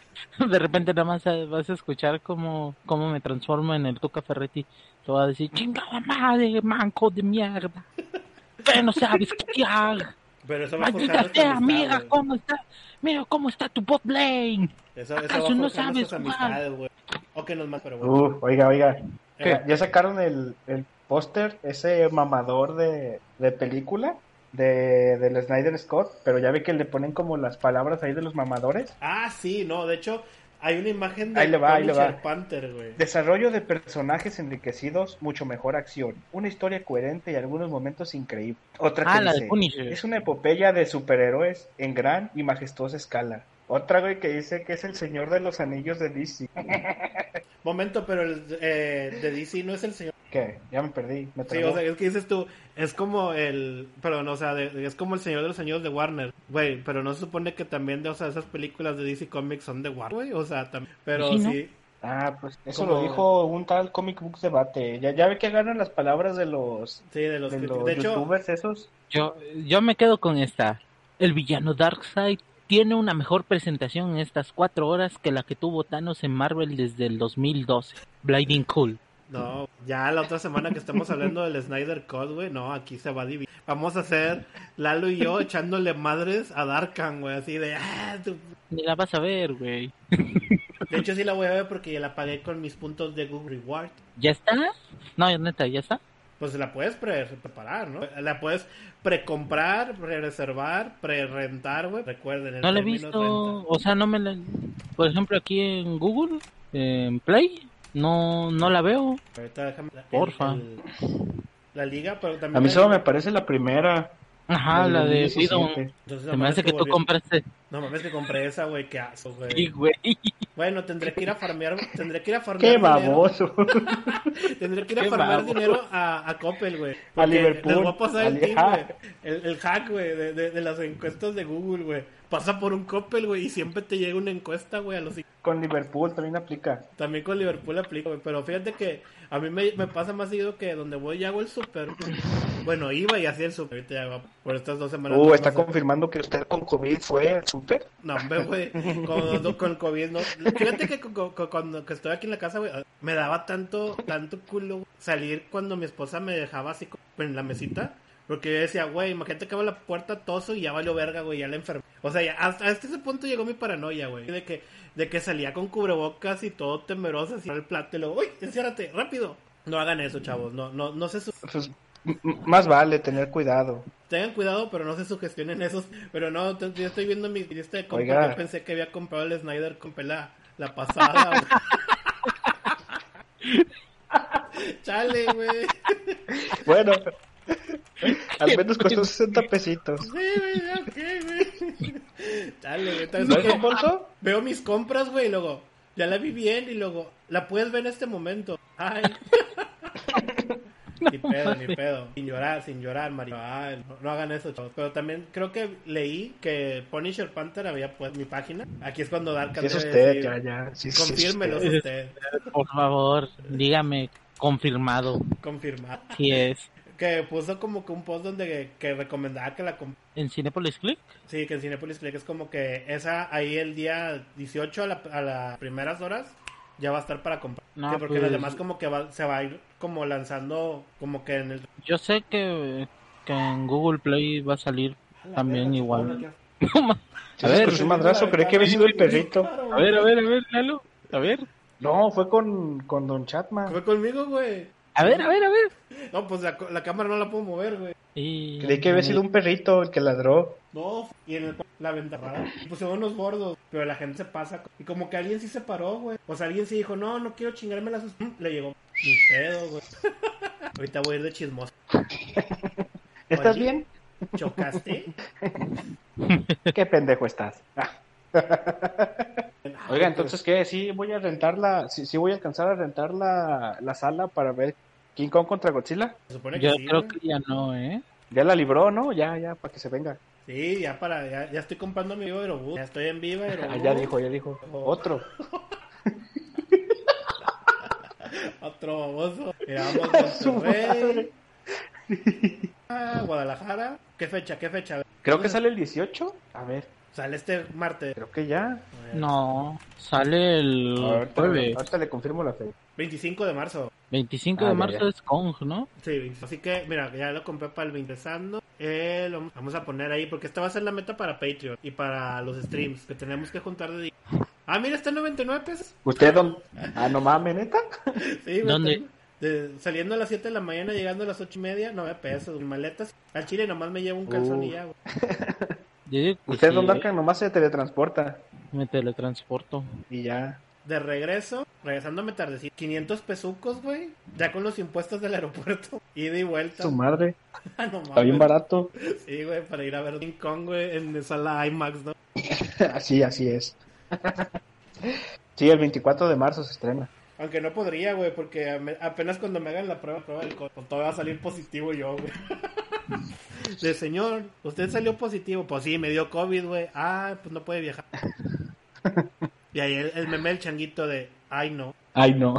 De repente nada más eh, vas a escuchar cómo, cómo me transformo en el Tuca Ferretti. Te va a decir, chingada madre, manco de mierda. Que no sabes qué haga. Pero eso va Maldita sea, mira güey. cómo está, mira cómo está tu bot lane. Eso, eso va a ¿Acaso no sabes amistades, que nos más, pero bueno. Uh, oiga, oiga. ¿Qué? Ya, ya sacaron el, el póster, ese mamador de, de película de, del Snyder Scott, pero ya ve que le ponen como las palabras ahí de los mamadores. Ah, sí, no, de hecho, hay una imagen de Ahí le va, ahí le va. Punisher Panther, güey. Desarrollo de personajes enriquecidos, mucho mejor acción, una historia coherente y algunos momentos increíbles. Otra que Ah, la de dice, Punisher. es una epopeya de superhéroes en gran y majestuosa escala. Otra, güey, que dice que es el señor de los anillos de DC. Momento, pero el eh, de DC no es el señor. ¿Qué? Ya me perdí. Me Sí, o sea, es que dices tú, es como el, perdón, o sea, de- es como el Señor de los Anillos de Warner, güey, pero no se supone que también, de, o sea, esas películas de DC Comics son de Warner, güey, o sea, también, pero Sí, ¿no? Ah, pues eso Como- lo dijo un tal Comic Books Debate. Ya, ya ve que agarran las palabras de los, sí, de los, de los de hecho, youtubers esos. Yo, yo me quedo con esta. El villano Darkseid tiene una mejor presentación en estas cuatro horas que la que tuvo Thanos en Marvel desde el 2012. Blinding Cool. No, ya la otra semana que estamos hablando del Snyder Cut, güey, no, aquí se va a dividir, vamos a hacer Lalo y yo echándole madres a Darkan, güey, así de, ah, tu- Ni la vas a ver, güey. de hecho sí la voy a ver porque ya la pagué con mis puntos de Google Reward, ¿Ya está? No, neta, ¿ya está? Pues la puedes pre preparar, ¿no? La puedes precomprar, pre-reservar, pre-rentar, güey. Recuerden, el No la he visto. renta. O sea, no me la... Por ejemplo, aquí en Google, en Play, no, no la veo. Ahorita déjame... el- Porfa. el- la liga, pero también... A mí solo me parece la primera. Ajá, la de 2017. Freedom. Entonces, Se no me hace que tú volví- compraste. No mames que compré esa, güey, qué asco, güey. Sí, güey. Bueno, tendré que ir a farmear, tendré que ir a farmear Qué dinero. baboso. Tendré que ir a Qué farmear baboso. dinero a, a Coppel, güey. A Liverpool. Les voy a pasar el güey. El, el hack, güey, de, de, de las encuestas de Google, güey. Pasa por un Coppel, güey, y siempre te llega una encuesta, güey, a los Con Liverpool también aplica. También con Liverpool aplica, güey. Pero fíjate que a mí me, me pasa más seguido que donde voy y hago el súper. Bueno, iba y hacía el súper. Ahorita ya va por estas dos semanas. Uh, no está confirmando que usted con COVID fue al súper. No, hombre, güey. Con, con COVID, no. Fíjate que con- con- cuando que estoy aquí en la casa, güey, me daba tanto, tanto culo salir cuando mi esposa me dejaba así en la mesita. Porque yo decía, güey, imagínate que abro la puerta toso y ya valió verga, güey, ya la enfermé. O sea, ya hasta, hasta ese punto llegó mi paranoia, güey. De que, de que salía con cubrebocas y todo temeroso, así el plato y luego, uy, enciérrate, rápido. No hagan eso, chavos. No, no, no se Pues, más vale tener cuidado. tengan cuidado, pero no se sugestionen esos. Pero no, yo estoy viendo mi lista de compras. Yo pensé que había comprado el Snyder compré la, la pasada. Chale, güey. Bueno, al menos costó 60 pesitos. Sí, güey, ok, güey. Chale, güey. ¿sabes ¿No bolso? Veo mis compras, güey, y luego, ya la vi bien, y luego, la puedes ver en este momento. Ay. Ni pedo, ni pedo. Sin llorar, sin llorar, Mario. Ay, no, no hagan eso, chavos. Pero también creo que leí que Punisher Panther había puesto mi página. Aquí es cuando Dark Si es usted, decir, ya, ya. Sí, sí, es Confírmelo usted. usted. Por favor, dígame confirmado Confirmar. si es Que puso como que un post donde que recomendaba que la en Cinepolis Click. Sí, que en Cinepolis Click es como que esa ahí el día 18 a, la- a las primeras horas ya va a estar para comprar. No, Sí, porque pues- los demás como que va- se va a ir como lanzando como que en el... Yo sé que, que en Google Play va a salir también igual. A ver, un madrazo, creí que había sido el perrito. A ver, a ver, a ver, Lalo. A ver. No, fue con, con Don Chatman. Fue conmigo, güey. A ver, a ver, a ver. No, pues la, la cámara no la puedo mover, güey. Y... Creí que había sido un perrito el que ladró. No, y en el, la ventana pusieron unos gordos, pero la gente se pasa. Y como que alguien sí se paró, güey. O sea, alguien sí dijo, no, no quiero chingarme las... Le llegó. Ni pedo, güey. Ahorita voy a ir de chismoso. ¿Estás Oye. bien? ¿Chocaste? Qué pendejo estás. Oiga, entonces, ¿qué? Sí, voy a rentar la... Sí, sí voy a alcanzar a rentar la, la sala para ver King Kong contra Godzilla. Se supone que Yo sí, creo que ya no, ¿eh? Ya la libró, ¿no? Ya, ya, para que se venga. Sí, ya para, ya, ya estoy comprando mi Viva Aerobús. Ya estoy en Viva Aerobús. Ah, ya dijo, ya dijo. Otro. Otro baboso. Mira, vamos a Su Monterrey. Ah, Guadalajara. ¿Qué fecha? ¿Qué fecha? Creo que sale el 18. A ver, Sale este martes. creo que ya. Ver, No, sale el Ahorita, jueves. ahorita le confirmo la fecha. 25 de marzo. 25 Ah, de marzo ya. es Kong, ¿no? Sí, así que, mira, ya lo compré para el 20 empezando. Eh, lo vamos a poner ahí porque esta va a ser la meta para Patreon y para los streams que tenemos que juntar de día. Ah, mira, está en 99 pesos. ¿Usted dónde? Ah, no mames, neta. Sí, ¿Dónde? de- saliendo a las 7 de la mañana, llegando a las 8 y media, 9 pesos, maletas. Al chile nomás me llevo un calzón y ya, Usted, sí, don ¿eh? Darkan, nomás se teletransporta. Me teletransporto. Y ya. De regreso, regresándome tardecito, 500 pesucos, güey. Ya con los impuestos del aeropuerto. Ida y vuelta. Su madre. Ah, no Está bien barato. Sí, güey, para ir a ver King Kong, güey, en sala IMAX, ¿no? así, así es. sí, el 24 de marzo se estrena. Aunque no podría, güey, porque apenas cuando me hagan la prueba, prueba del COVID, todo va a salir positivo yo, güey. De señor, usted salió positivo. Pues sí, me dio COVID, güey. Ah, pues no puede viajar. Y ahí el, el meme del changuito de, ay no. Ay, no.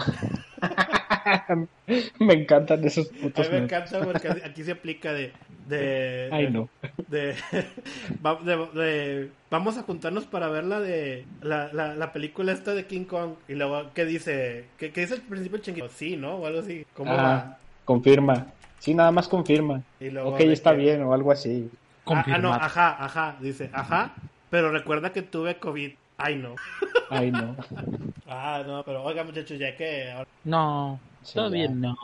me encantan esos A putos mí me memes. encanta porque aquí se aplica de... de Ay, no. de, va- de- de- vamos a juntarnos para ver la de la, la, la película esta de King Kong y luego qué dice qué, qué dice el principio chinguito sí no o algo así cómo Ah, va confirma. Sí, nada más confirma. y luego Ok, está que- bien o algo así. ah, ah, no Confirmar. ajá ajá dice ajá pero recuerda que tuve covid ay no Ay, no. ah no pero oiga muchachos ya que ahora No, Sí, todavía ya. no.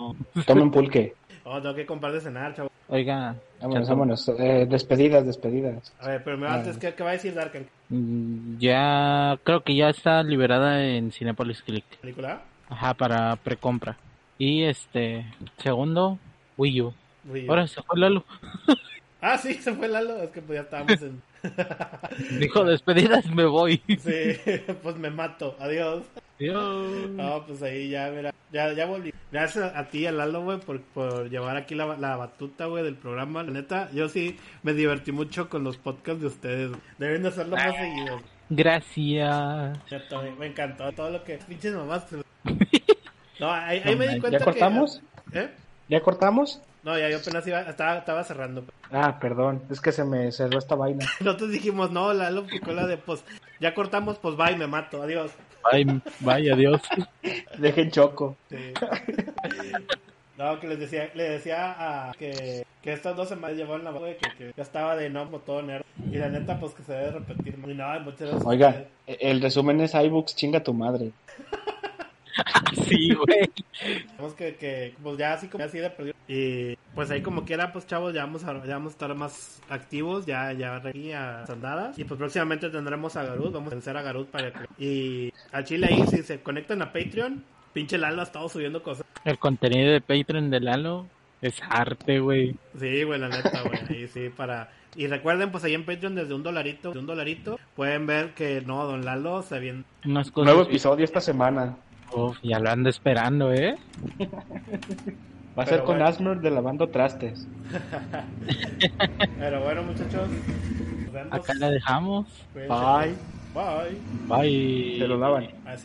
Tomen pulque. oh, tengo que comprar de cenar chavo Oiga, Vámonos, vámonos. Eh, despedidas, despedidas. a ver pero me Ah. antes ¿qué, qué va a decir Darken mm, ya creo que ya está liberada en Cinepolis Click. película Ajá, para precompra. Y este, segundo, Wii U. Wii U. Ahora se fue Lalo. ah sí se fue Lalo es que pues ya estábamos en Dijo despedidas, me voy. Sí, pues me mato. Adiós. Adiós. No, pues ahí ya, mira, ya, ya volví. Gracias a ti, a Lalo, güey, por, por llevar aquí la, la batuta, güey, del programa. La neta, yo sí me divertí mucho con los podcasts de ustedes. güey. Deben de hacerlo más seguido. Gracias. Cierto, me- encantó todo lo que... Pinches mamás. No, ahí, ahí me di cuenta ¿Ya cortamos? que... ¿Eh? ¿Ya cortamos? No, ya yo apenas iba, estaba, estaba cerrando. Ah, perdón, es que se me cerró esta vaina. Nosotros dijimos, no, Lalo picó la de, pues, ya cortamos, pues, bye, me mato, adiós. Bye, bye, adiós. Dejen choco. Sí. No, que les decía, le decía a que, que estas dos semanas llevaron la güey, que, que ya estaba de no todo nerd. Y la neta, pues que se debe repetir. Y no, muchas gracias. Oiga, el resumen es iBooks, chinga tu madre. Sí, güey. Tenemos que, que, pues ya así como así de perdido. Y pues ahí como quiera, pues chavos, ya vamos a, ya vamos a estar más activos, ya, ya aquí a las andadas. Y pues próximamente tendremos a Garud, vamos a vencer a Garud para que... Y a Chile ahí, si se conectan a Patreon, pinche Lalo ha estado subiendo cosas. El contenido de Patreon de Lalo es arte, güey. Sí, güey, la neta, güey. Ahí sí, para. Y recuerden, pues ahí en Patreon, desde un dolarito, de un dolarito, pueden ver que no, Don Lalo se viene. Nuevo episodio esta semana. Uf, ya lo ando esperando, ¿eh? Va a Pero ser con bueno. Asmer de lavando trastes. Pero bueno, muchachos, nos vemos. Acá la dejamos. Cuídense. Bye. Bye. Bye. Se lo lavan. Así